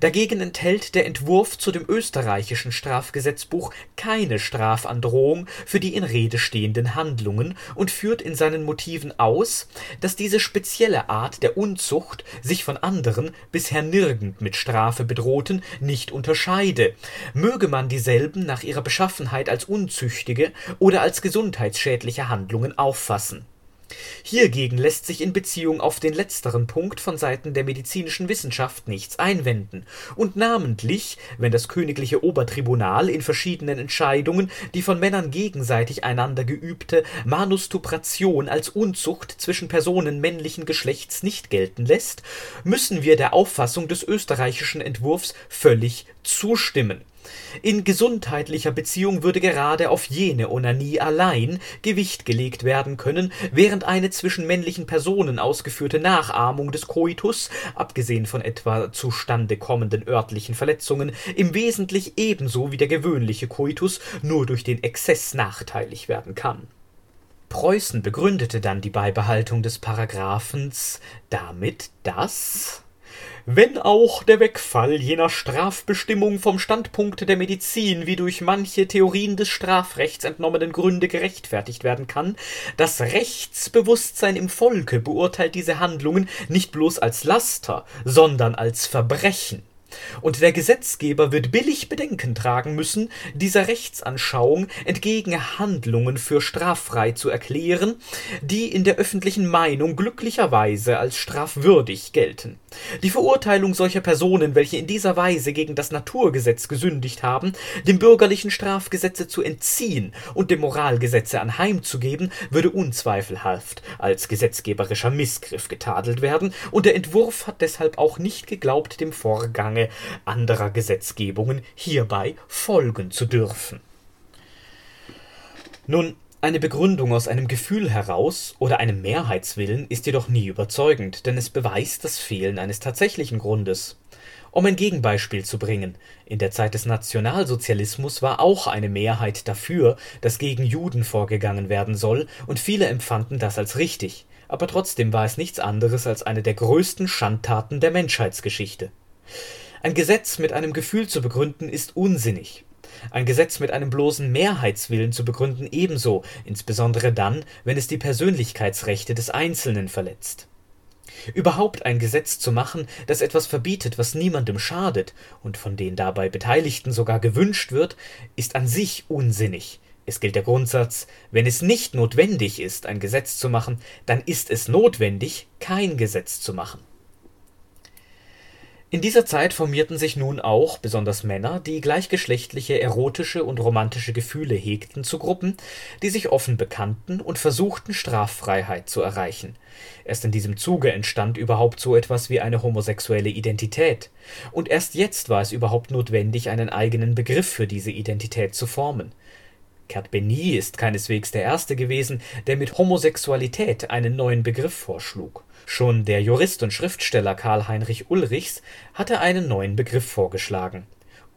Dagegen enthält der Entwurf zu dem österreichischen Strafgesetzbuch keine Strafandrohung für die in Rede stehenden Handlungen und führt in seinen Motiven aus, dass diese spezielle Art der Unzucht sich von anderen, bisher nirgend mit Strafe bedrohten, nicht unterscheide, möge man dieselben nach ihrer Beschaffenheit als unzüchtige oder als gesundheitsschädliche Handlungen auffassen Hiergegen lässt sich in Beziehung auf den letzteren Punkt von Seiten der medizinischen Wissenschaft nichts einwenden, und namentlich, wenn das königliche Obertribunal in verschiedenen Entscheidungen die von Männern gegenseitig einander geübte Manustupration als Unzucht zwischen Personen männlichen Geschlechts nicht gelten lässt, müssen wir der Auffassung des österreichischen Entwurfs völlig zustimmen In gesundheitlicher Beziehung würde gerade auf jene Onanie allein Gewicht gelegt werden können, während eine zwischen männlichen Personen ausgeführte Nachahmung des Koitus, abgesehen von etwa zustande kommenden örtlichen Verletzungen, im Wesentlich ebenso wie der gewöhnliche Koitus nur durch den Exzess nachteilig werden kann. Preußen begründete dann die Beibehaltung des Paragraphens damit, dass wenn auch der Wegfall jener Strafbestimmung vom Standpunkte der Medizin wie durch manche Theorien des Strafrechts entnommenen Gründe gerechtfertigt werden kann, das Rechtsbewusstsein im Volke beurteilt diese Handlungen nicht bloß als Laster, sondern als Verbrechen und der Gesetzgeber wird billig Bedenken tragen müssen, dieser Rechtsanschauung entgegen Handlungen für straffrei zu erklären, die in der öffentlichen Meinung glücklicherweise als strafwürdig gelten. Die Verurteilung solcher Personen, welche in dieser Weise gegen das Naturgesetz gesündigt haben, dem bürgerlichen Strafgesetze zu entziehen und dem Moralgesetze anheimzugeben, würde unzweifelhaft als gesetzgeberischer Missgriff getadelt werden, und der Entwurf hat deshalb auch nicht geglaubt, dem Vorgange anderer Gesetzgebungen hierbei folgen zu dürfen. Nun, eine Begründung aus einem Gefühl heraus oder einem Mehrheitswillen ist jedoch nie überzeugend, denn es beweist das Fehlen eines tatsächlichen Grundes. Um ein Gegenbeispiel zu bringen, in der Zeit des Nationalsozialismus war auch eine Mehrheit dafür, dass gegen Juden vorgegangen werden soll, und viele empfanden das als richtig, aber trotzdem war es nichts anderes als eine der größten Schandtaten der Menschheitsgeschichte. Ein Gesetz mit einem Gefühl zu begründen, ist unsinnig. Ein Gesetz mit einem bloßen Mehrheitswillen zu begründen ebenso, insbesondere dann, wenn es die Persönlichkeitsrechte des Einzelnen verletzt. Überhaupt ein Gesetz zu machen, das etwas verbietet, was niemandem schadet und von den dabei Beteiligten sogar gewünscht wird, ist an sich unsinnig. Es gilt der Grundsatz, wenn es nicht notwendig ist, ein Gesetz zu machen, dann ist es notwendig, kein Gesetz zu machen. In dieser Zeit formierten sich nun auch besonders Männer, die gleichgeschlechtliche erotische und romantische Gefühle hegten, zu Gruppen, die sich offen bekannten und versuchten Straffreiheit zu erreichen. Erst in diesem Zuge entstand überhaupt so etwas wie eine homosexuelle Identität, und erst jetzt war es überhaupt notwendig, einen eigenen Begriff für diese Identität zu formen. Kurt Benny ist keineswegs der erste gewesen, der mit Homosexualität einen neuen Begriff vorschlug Schon der Jurist und Schriftsteller Karl Heinrich Ulrichs hatte einen neuen Begriff vorgeschlagen.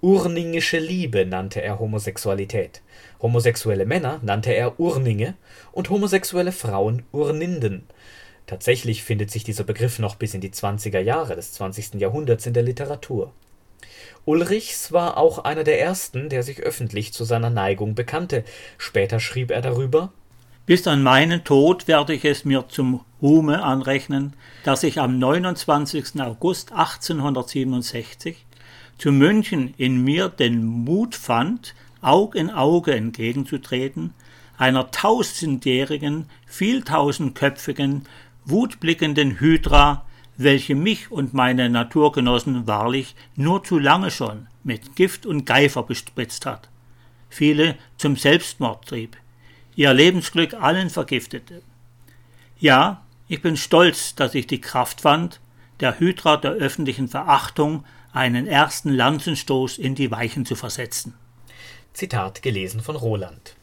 Urningische Liebe nannte er Homosexualität, homosexuelle Männer nannte er Urninge und homosexuelle Frauen Urninden. Tatsächlich findet sich dieser Begriff noch bis in die 20er Jahre des 20. Jahrhunderts in der Literatur. Ulrichs war auch einer der ersten, der sich öffentlich zu seiner Neigung bekannte. Später schrieb er darüber bis an meinen Tod werde ich es mir zum Ruhme anrechnen, dass ich am 29. August 1867 zu München in mir den Mut fand, Aug in Auge entgegenzutreten, einer tausendjährigen, vieltausendköpfigen, wutblickenden Hydra, welche mich und meine Naturgenossen wahrlich nur zu lange schon mit Gift und Geifer bespritzt hat, viele zum Selbstmord trieb, ihr Lebensglück allen vergiftete. Ja, ich bin stolz, dass ich die Kraft fand, der Hydra der öffentlichen Verachtung einen ersten Lanzenstoß in die Weichen zu versetzen. Zitat gelesen von Roland.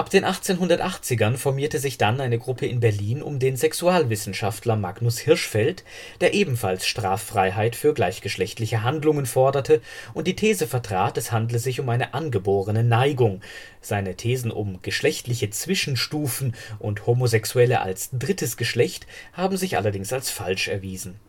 Ab den 1880ern formierte sich dann eine Gruppe in Berlin um den Sexualwissenschaftler Magnus Hirschfeld, der ebenfalls Straffreiheit für gleichgeschlechtliche Handlungen forderte und die These vertrat, es handle sich um eine angeborene Neigung. Seine Thesen um geschlechtliche Zwischenstufen und Homosexuelle als drittes Geschlecht haben sich allerdings als falsch erwiesen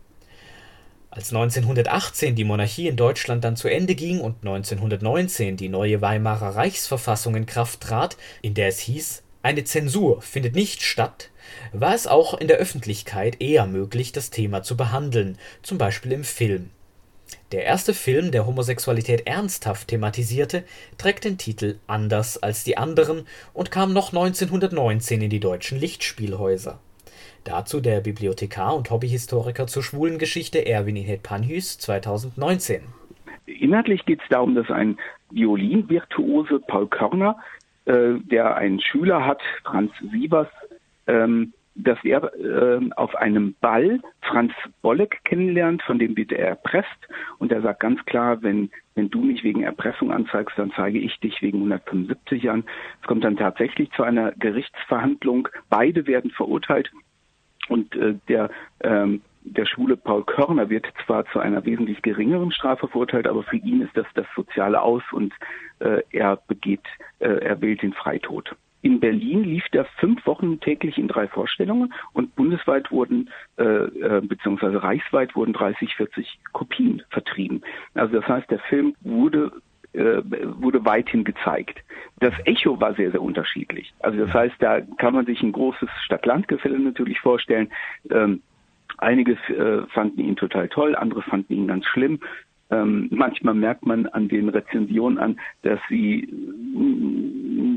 als 1918 die Monarchie in Deutschland dann zu Ende ging und 1919 die neue Weimarer Reichsverfassung in Kraft trat, in der es hieß, eine Zensur findet nicht statt, war es auch in der Öffentlichkeit eher möglich, das Thema zu behandeln, zum Beispiel im Film. Der erste Film, der Homosexualität ernsthaft thematisierte, trägt den Titel Anders als die anderen und kam noch 1919 in die deutschen Lichtspielhäuser Dazu der Bibliothekar und Hobbyhistoriker zur schwulen Geschichte Erwin Inet Panhüs 2019. Inhaltlich geht es darum, dass ein Violinvirtuose Paul Körner, äh, der einen Schüler hat, Franz Sievers, ähm, dass er äh, auf einem Ball Franz Bolleck kennenlernt, von dem wird er erpresst und er sagt ganz klar, wenn wenn du mich wegen Erpressung anzeigst, dann zeige ich dich wegen 175 an. Es kommt dann tatsächlich zu einer Gerichtsverhandlung. Beide werden verurteilt und äh, der ähm, der schwule Paul Körner wird zwar zu einer wesentlich geringeren Strafe verurteilt, aber für ihn ist das das soziale Aus und äh, er begeht, äh, er wählt den Freitod. In Berlin lief der fünf Wochen täglich in drei Vorstellungen und bundesweit wurden, äh, äh, beziehungsweise reichsweit wurden 30, 40 Kopien vertrieben. Also das heißt, der Film wurde äh, wurde weithin gezeigt. Das Echo war sehr, sehr unterschiedlich. Also das heißt, da kann man sich ein großes Stadt-Land-Gefälle natürlich vorstellen. Ähm, einige äh, fanden ihn total toll, andere fanden ihn ganz schlimm. Ähm, manchmal merkt man an den Rezensionen an, dass sie,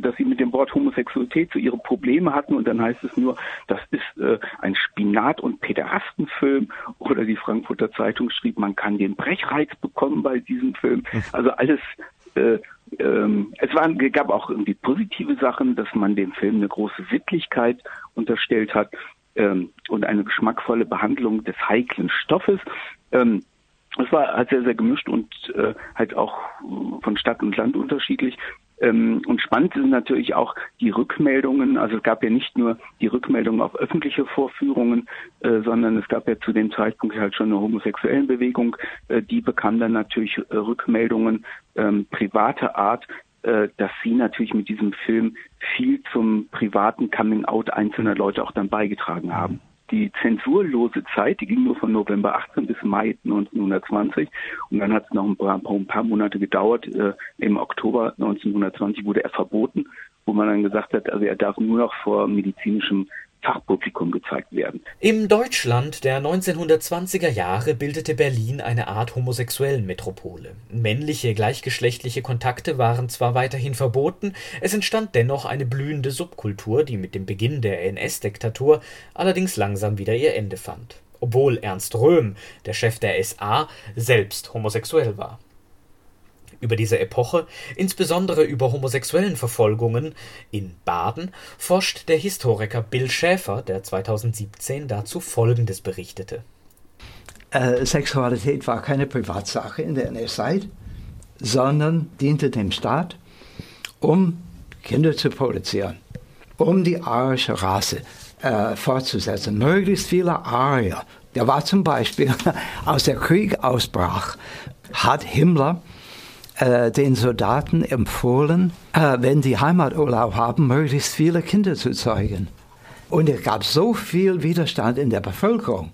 dass sie mit dem Wort Homosexualität so ihre Probleme hatten und dann heißt es nur, das ist äh, ein Spinat- und Päderastenfilm oder die Frankfurter Zeitung schrieb, man kann den Brechreiz bekommen bei diesem Film. Also alles äh, ähm, es waren, gab auch irgendwie positive Sachen, dass man dem Film eine große Sittlichkeit unterstellt hat ähm, und eine geschmackvolle Behandlung des heiklen Stoffes. Ähm, es war halt sehr, sehr gemischt und äh, halt auch von Stadt und Land unterschiedlich. Ähm, und spannend sind natürlich auch die Rückmeldungen. Also es gab ja nicht nur die Rückmeldungen auf öffentliche Vorführungen, äh, sondern es gab ja zu dem Zeitpunkt halt schon eine homosexuellen Bewegung. Äh, die bekam dann natürlich äh, Rückmeldungen ähm, privater Art, äh, dass sie natürlich mit diesem Film viel zum privaten Coming-out einzelner Leute auch dann beigetragen haben die zensurlose Zeit, die ging nur von November 18 bis Mai 1920 und dann hat es noch ein paar, ein paar Monate gedauert. Äh, Im Oktober 1920 wurde er verboten, wo man dann gesagt hat, also er darf nur noch vor medizinischem Fachpublikum gezeigt werden. Im Deutschland der 1920er Jahre bildete Berlin eine Art homosexuellen Metropole. Männliche gleichgeschlechtliche Kontakte waren zwar weiterhin verboten, es entstand dennoch eine blühende Subkultur, die mit dem Beginn der NS-Diktatur allerdings langsam wieder ihr Ende fand. Obwohl Ernst Röhm, der Chef der SA, selbst homosexuell war über diese Epoche, insbesondere über homosexuellen Verfolgungen in Baden, forscht der Historiker Bill Schäfer, der 2017 dazu Folgendes berichtete. Äh, Sexualität war keine Privatsache in der NS-Zeit, sondern diente dem Staat, um Kinder zu produzieren, um die arische Rasse äh, fortzusetzen. Möglichst viele Arier. Da war zum Beispiel, als der Krieg ausbrach, hat Himmler äh, den Soldaten empfohlen, äh, wenn die Heimaturlaub haben, möglichst viele Kinder zu zeugen. Und es gab so viel Widerstand in der Bevölkerung,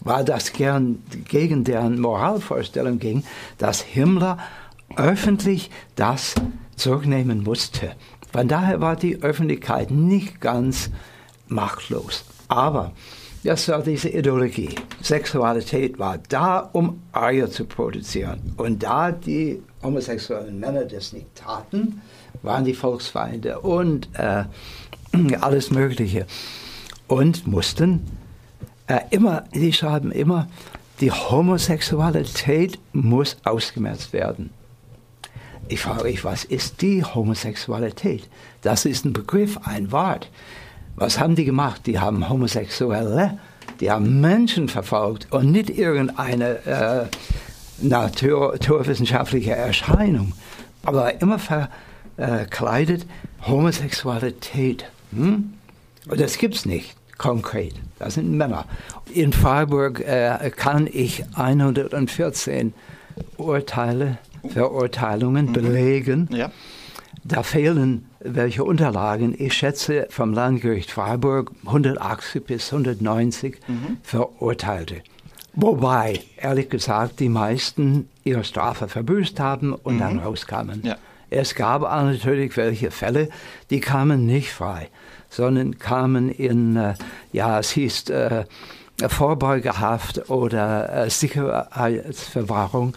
weil das gern gegen deren Moralvorstellung ging, dass Himmler öffentlich das zurücknehmen musste. Von daher war die Öffentlichkeit nicht ganz machtlos. Aber das war diese Ideologie. Sexualität war da, um Eier zu produzieren. Und da die homosexuellen Männer das nicht taten, waren die Volksfeinde und äh, alles Mögliche. Und mussten äh, immer, die schreiben immer, die Homosexualität muss ausgemerzt werden. Ich frage mich, was ist die Homosexualität? Das ist ein Begriff, ein Wort. Was haben die gemacht? Die haben Homosexuelle, die haben Menschen verfolgt und nicht irgendeine äh, naturwissenschaftliche Erscheinung, aber immer verkleidet Homosexualität. Hm? Und das gibt es nicht konkret. Das sind Männer. In Freiburg äh, kann ich 114 Urteile, Verurteilungen mhm. belegen. Ja. Da fehlen welche Unterlagen. Ich schätze vom Landgericht Freiburg 180 bis 190 mhm. Verurteilte. Wobei, ehrlich gesagt, die meisten ihre Strafe verbüßt haben und mhm. dann rauskamen. Ja. Es gab natürlich welche Fälle, die kamen nicht frei, sondern kamen in, äh, ja, es hieß äh, Vorbeugehaft oder äh, Sicherheitsverwahrung.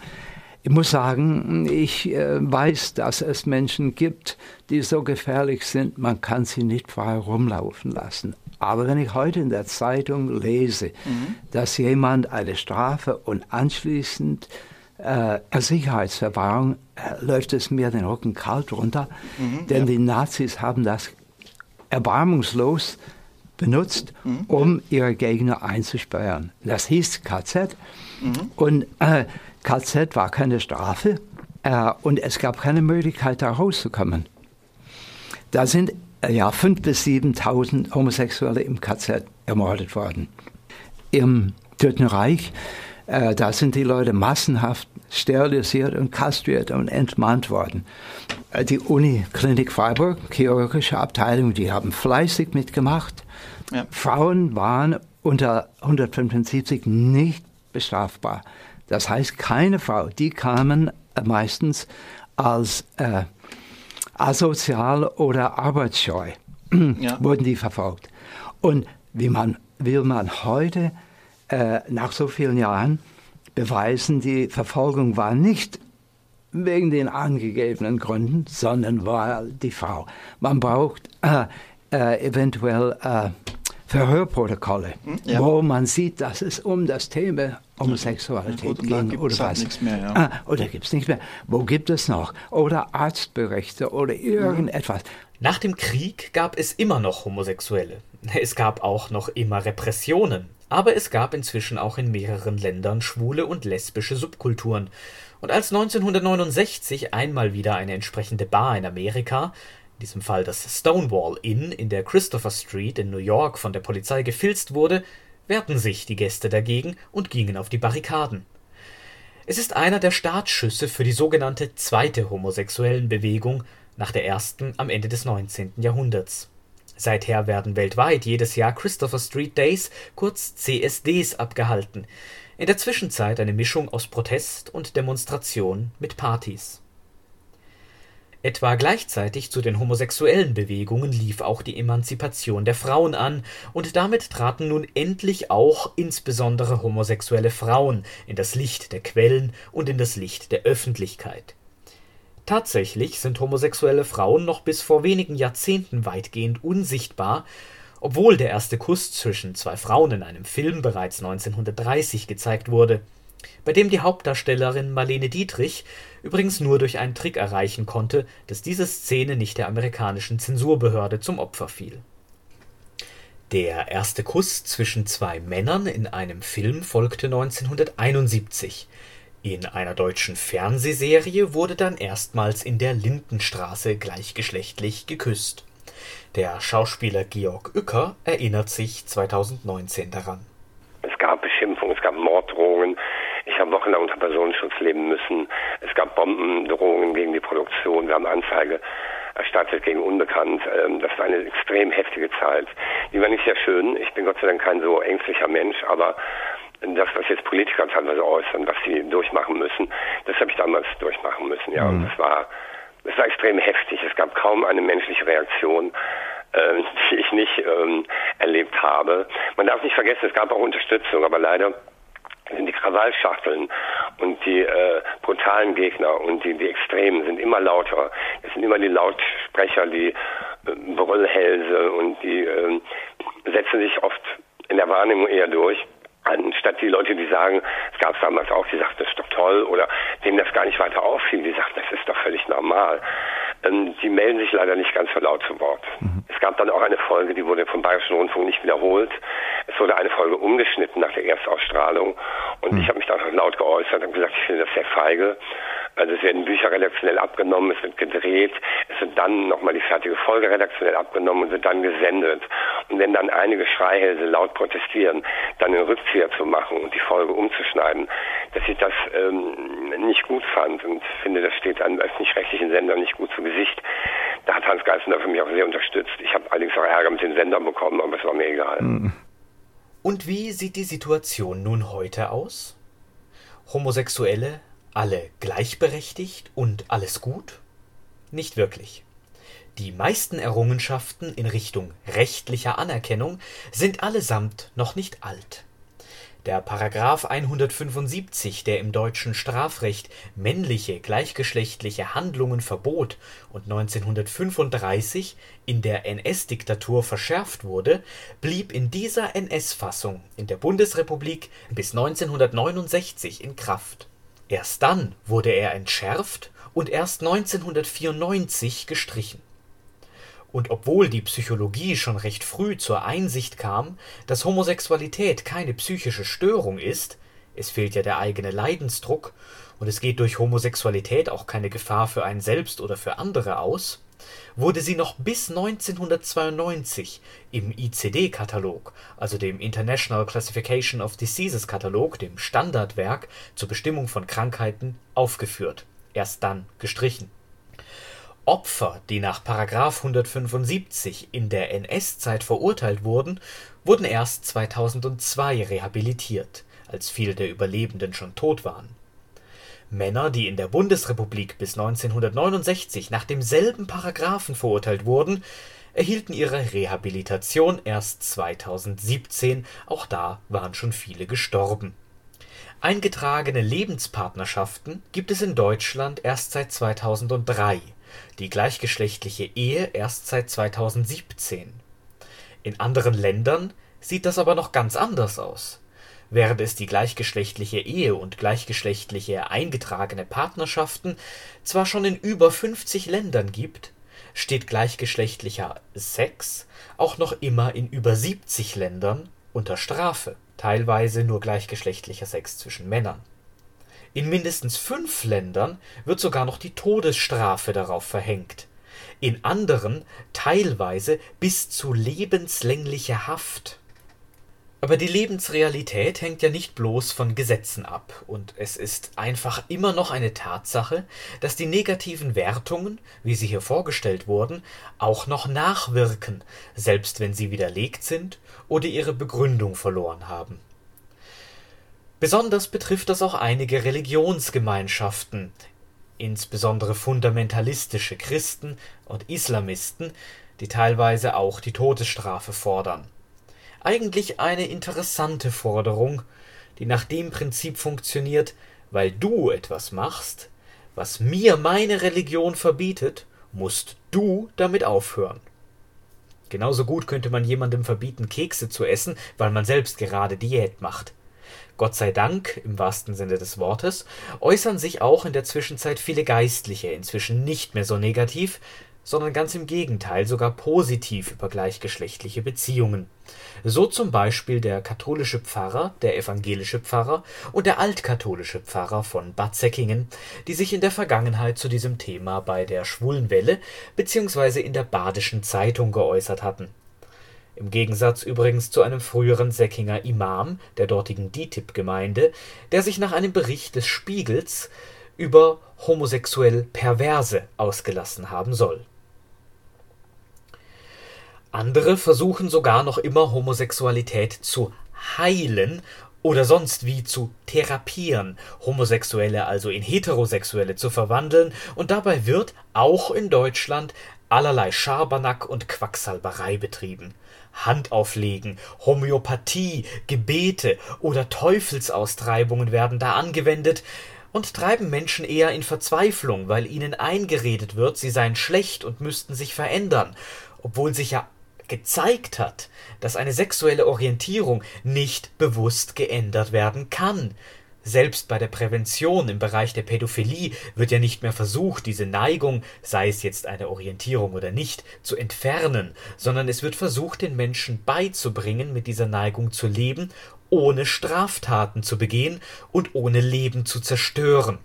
Ich muss sagen, ich äh, weiß, dass es Menschen gibt, die so gefährlich sind, man kann sie nicht frei rumlaufen lassen. Aber wenn ich heute in der Zeitung lese, mhm. dass jemand eine Strafe und anschließend äh, Sicherheitsverwahrung, äh, läuft es mir den Rücken kalt runter, mhm, denn ja. die Nazis haben das erbarmungslos benutzt, mhm. um ihre Gegner einzusperren. Das hieß KZ. Mhm. Und äh, KZ war keine Strafe äh, und es gab keine Möglichkeit, da rauszukommen. Da sind ja 5.000 bis 7.000 Homosexuelle im KZ ermordet worden. Im Dritten Reich, äh, da sind die Leute massenhaft sterilisiert und kastriert und entmannt worden. Äh, die Uniklinik Freiburg, chirurgische Abteilung, die haben fleißig mitgemacht. Ja. Frauen waren unter 175 nicht bestrafbar. Das heißt, keine Frau, die kamen meistens als äh, asozial oder arbeitsscheu, ja. wurden die verfolgt. Und wie man, will man heute äh, nach so vielen Jahren beweisen, die Verfolgung war nicht wegen den angegebenen Gründen, sondern weil die Frau. Man braucht äh, äh, eventuell äh, Verhörprotokolle, hm? ja. wo man sieht, dass es um das Thema Homosexualität oder ging oder halt was. Mehr, ja. ah, oder gibt es nichts mehr. Wo gibt es noch? Oder Arztberichte oder irgendetwas. Nach dem Krieg gab es immer noch Homosexuelle. Es gab auch noch immer Repressionen. Aber es gab inzwischen auch in mehreren Ländern schwule und lesbische Subkulturen. Und als 1969 einmal wieder eine entsprechende Bar in Amerika diesem Fall das Stonewall Inn in der Christopher Street in New York von der Polizei gefilzt wurde, wehrten sich die Gäste dagegen und gingen auf die Barrikaden. Es ist einer der Startschüsse für die sogenannte zweite homosexuellen Bewegung nach der ersten am Ende des 19. Jahrhunderts. Seither werden weltweit jedes Jahr Christopher Street Days, kurz CSDs, abgehalten. In der Zwischenzeit eine Mischung aus Protest und Demonstration mit Partys. Etwa gleichzeitig zu den homosexuellen Bewegungen lief auch die Emanzipation der Frauen an, und damit traten nun endlich auch insbesondere homosexuelle Frauen in das Licht der Quellen und in das Licht der Öffentlichkeit. Tatsächlich sind homosexuelle Frauen noch bis vor wenigen Jahrzehnten weitgehend unsichtbar, obwohl der erste Kuss zwischen zwei Frauen in einem Film bereits 1930 gezeigt wurde bei dem die Hauptdarstellerin Marlene Dietrich übrigens nur durch einen Trick erreichen konnte, dass diese Szene nicht der amerikanischen Zensurbehörde zum Opfer fiel. Der erste Kuss zwischen zwei Männern in einem Film folgte 1971. In einer deutschen Fernsehserie wurde dann erstmals in der Lindenstraße gleichgeschlechtlich geküsst. Der Schauspieler Georg Uecker erinnert sich 2019 daran. Es gab Beschimpfungen, es gab Morddrohungen, habe wochenlang unter Personenschutz leben müssen. Es gab Bombendrohungen gegen die Produktion. Wir haben Anzeige erstattet gegen Unbekannt. Ähm, das war eine extrem heftige Zeit. Die war nicht sehr schön. Ich bin Gott sei Dank kein so ängstlicher Mensch, aber das, was jetzt Politiker teilweise äußern, was sie durchmachen müssen, das habe ich damals durchmachen müssen. Ja, mhm. und das war, das war extrem heftig. Es gab kaum eine menschliche Reaktion äh, die ich nicht ähm, erlebt habe. Man darf nicht vergessen, es gab auch Unterstützung, aber leider sind die Krawallschachteln und die äh, brutalen Gegner und die, die Extremen sind immer lauter. Es sind immer die Lautsprecher, die äh, Brüllhälse und die äh, setzen sich oft in der Wahrnehmung eher durch anstatt die Leute, die sagen, es gab es damals auch, die sagten, das ist doch toll, oder denen das gar nicht weiter auffiel, die sagten, das ist doch völlig normal. Ähm, die melden sich leider nicht ganz so laut zu Wort. Mhm. Es gab dann auch eine Folge, die wurde vom Bayerischen Rundfunk nicht wiederholt. Es wurde eine Folge umgeschnitten nach der Erstausstrahlung und mhm. ich habe mich dann laut geäußert und gesagt, ich finde das sehr feige. Also es werden Bücher redaktionell abgenommen, es wird gedreht, es wird dann nochmal die fertige Folge redaktionell abgenommen und wird dann gesendet. Und wenn dann einige Schreihälse laut protestieren, dann einen Rückzieher zu machen und die Folge umzuschneiden, dass ich das ähm, nicht gut fand und finde, das steht einem öffentlich-rechtlichen Sendern nicht gut zu Gesicht. Da hat Hans Geissner für mich auch sehr unterstützt. Ich habe allerdings auch Ärger mit den Sendern bekommen, aber es war mir egal. Mhm. Und wie sieht die Situation nun heute aus? Homosexuelle alle gleichberechtigt und alles gut? Nicht wirklich. Die meisten Errungenschaften in Richtung rechtlicher Anerkennung sind allesamt noch nicht alt. Der Paragraph 175, der im deutschen Strafrecht männliche gleichgeschlechtliche Handlungen verbot und 1935 in der NS-Diktatur verschärft wurde, blieb in dieser NS-Fassung in der Bundesrepublik bis 1969 in Kraft. Erst dann wurde er entschärft und erst 1994 gestrichen Und obwohl die Psychologie schon recht früh zur Einsicht kam, dass Homosexualität keine psychische Störung ist, es fehlt ja der eigene Leidensdruck und es geht durch Homosexualität auch keine Gefahr für einen selbst oder für andere aus, wurde sie noch bis 1992 im ICD-Katalog, also dem International Classification of Diseases Katalog, dem Standardwerk zur Bestimmung von Krankheiten, aufgeführt, erst dann gestrichen. Opfer, die nach § 175 in der NS-Zeit verurteilt wurden, wurden erst 2002 rehabilitiert, als viele der Überlebenden schon tot waren Männer, die in der Bundesrepublik bis 1969 nach demselben Paragraphen verurteilt wurden, erhielten ihre Rehabilitation erst 2017, auch da waren schon viele gestorben. Eingetragene Lebenspartnerschaften gibt es in Deutschland erst seit 2003, die gleichgeschlechtliche Ehe erst seit 2017. In anderen Ländern sieht das aber noch ganz anders aus Während es die gleichgeschlechtliche Ehe und gleichgeschlechtliche eingetragene Partnerschaften zwar schon in über 50 Ländern gibt, steht gleichgeschlechtlicher Sex auch noch immer in über 70 Ländern unter Strafe, teilweise nur gleichgeschlechtlicher Sex zwischen Männern. In mindestens fünf Ländern wird sogar noch die Todesstrafe darauf verhängt, in anderen teilweise bis zu lebenslängliche Haft. Aber die Lebensrealität hängt ja nicht bloß von Gesetzen ab, und es ist einfach immer noch eine Tatsache, dass die negativen Wertungen, wie sie hier vorgestellt wurden, auch noch nachwirken, selbst wenn sie widerlegt sind oder ihre Begründung verloren haben. Besonders betrifft das auch einige Religionsgemeinschaften, insbesondere fundamentalistische Christen und Islamisten, die teilweise auch die Todesstrafe fordern eigentlich eine interessante Forderung, die nach dem Prinzip funktioniert, weil du etwas machst, was mir meine Religion verbietet, musst du damit aufhören. Genauso gut könnte man jemandem verbieten, Kekse zu essen, weil man selbst gerade Diät macht. Gott sei Dank, im wahrsten Sinne des Wortes, äußern sich auch in der Zwischenzeit viele Geistliche inzwischen nicht mehr so negativ, sondern ganz im Gegenteil sogar positiv über gleichgeschlechtliche Beziehungen. So zum Beispiel der katholische Pfarrer, der evangelische Pfarrer und der altkatholische Pfarrer von Bad Säckingen, die sich in der Vergangenheit zu diesem Thema bei der Schwulenwelle bzw. in der Badischen Zeitung geäußert hatten. Im Gegensatz übrigens zu einem früheren Säckinger Imam der dortigen DITIB-Gemeinde, der sich nach einem Bericht des Spiegels über homosexuell Perverse ausgelassen haben soll andere versuchen sogar noch immer Homosexualität zu heilen oder sonst wie zu therapieren, Homosexuelle also in Heterosexuelle zu verwandeln, und dabei wird auch in Deutschland allerlei Schabernack und Quacksalberei betrieben. Handauflegen, Homöopathie, Gebete oder Teufelsaustreibungen werden da angewendet und treiben Menschen eher in Verzweiflung, weil ihnen eingeredet wird, sie seien schlecht und müssten sich verändern, obwohl sich ja gezeigt hat, dass eine sexuelle Orientierung nicht bewusst geändert werden kann. Selbst bei der Prävention im Bereich der Pädophilie wird ja nicht mehr versucht, diese Neigung, sei es jetzt eine Orientierung oder nicht, zu entfernen, sondern es wird versucht, den Menschen beizubringen, mit dieser Neigung zu leben, ohne Straftaten zu begehen und ohne Leben zu zerstören.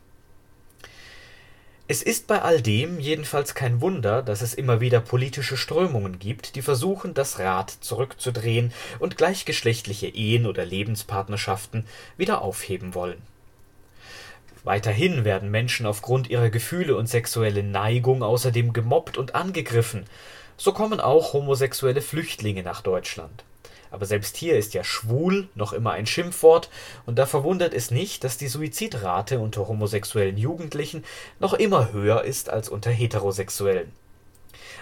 Es ist bei all dem jedenfalls kein Wunder, dass es immer wieder politische Strömungen gibt, die versuchen, das Rad zurückzudrehen und gleichgeschlechtliche Ehen oder Lebenspartnerschaften wieder aufheben wollen. Weiterhin werden Menschen aufgrund ihrer Gefühle und sexuellen Neigung außerdem gemobbt und angegriffen. So kommen auch homosexuelle Flüchtlinge nach Deutschland aber selbst hier ist ja schwul noch immer ein Schimpfwort, und da verwundert es nicht, dass die Suizidrate unter homosexuellen Jugendlichen noch immer höher ist als unter heterosexuellen.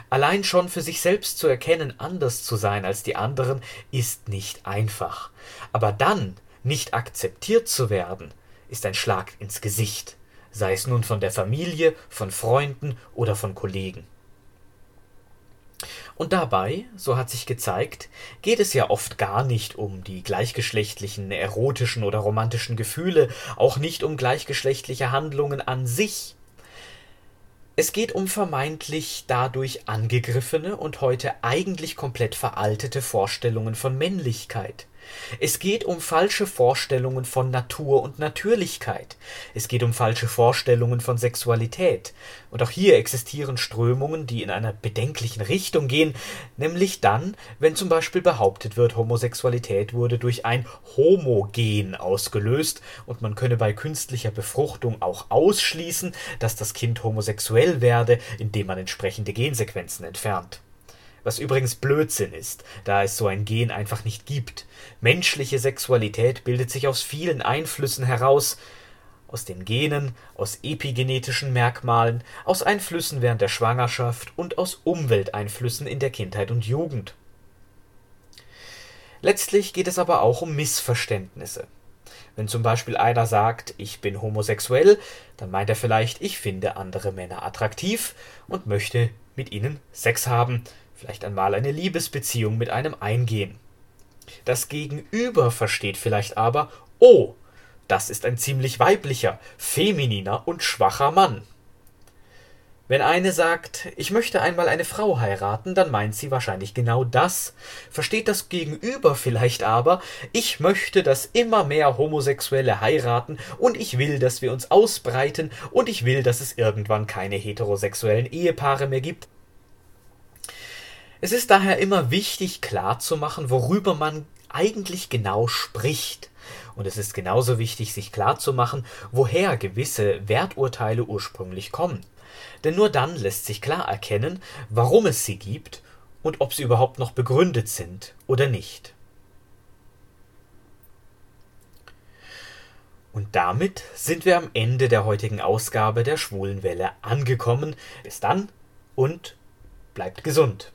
Allein schon für sich selbst zu erkennen, anders zu sein als die anderen, ist nicht einfach. Aber dann nicht akzeptiert zu werden, ist ein Schlag ins Gesicht, sei es nun von der Familie, von Freunden oder von Kollegen. Und dabei, so hat sich gezeigt, geht es ja oft gar nicht um die gleichgeschlechtlichen, erotischen oder romantischen Gefühle, auch nicht um gleichgeschlechtliche Handlungen an sich. Es geht um vermeintlich dadurch angegriffene und heute eigentlich komplett veraltete Vorstellungen von Männlichkeit. Es geht um falsche Vorstellungen von Natur und Natürlichkeit. Es geht um falsche Vorstellungen von Sexualität. Und auch hier existieren Strömungen, die in einer bedenklichen Richtung gehen, nämlich dann, wenn zum Beispiel behauptet wird, Homosexualität wurde durch ein Homogen ausgelöst und man könne bei künstlicher Befruchtung auch ausschließen, dass das Kind homosexuell werde, indem man entsprechende Gensequenzen entfernt was übrigens Blödsinn ist, da es so ein Gen einfach nicht gibt. Menschliche Sexualität bildet sich aus vielen Einflüssen heraus, aus den Genen, aus epigenetischen Merkmalen, aus Einflüssen während der Schwangerschaft und aus Umwelteinflüssen in der Kindheit und Jugend. Letztlich geht es aber auch um Missverständnisse. Wenn zum Beispiel einer sagt, ich bin homosexuell, dann meint er vielleicht, ich finde andere Männer attraktiv und möchte mit ihnen Sex haben, vielleicht einmal eine Liebesbeziehung mit einem eingehen. Das Gegenüber versteht vielleicht aber, oh, das ist ein ziemlich weiblicher, femininer und schwacher Mann. Wenn eine sagt, ich möchte einmal eine Frau heiraten, dann meint sie wahrscheinlich genau das, versteht das Gegenüber vielleicht aber, ich möchte, dass immer mehr Homosexuelle heiraten und ich will, dass wir uns ausbreiten und ich will, dass es irgendwann keine heterosexuellen Ehepaare mehr gibt es ist daher immer wichtig klarzumachen, worüber man eigentlich genau spricht. Und es ist genauso wichtig, sich klarzumachen, woher gewisse Werturteile ursprünglich kommen. Denn nur dann lässt sich klar erkennen, warum es sie gibt und ob sie überhaupt noch begründet sind oder nicht. Und damit sind wir am Ende der heutigen Ausgabe der Schwulenwelle angekommen. Bis dann und bleibt gesund.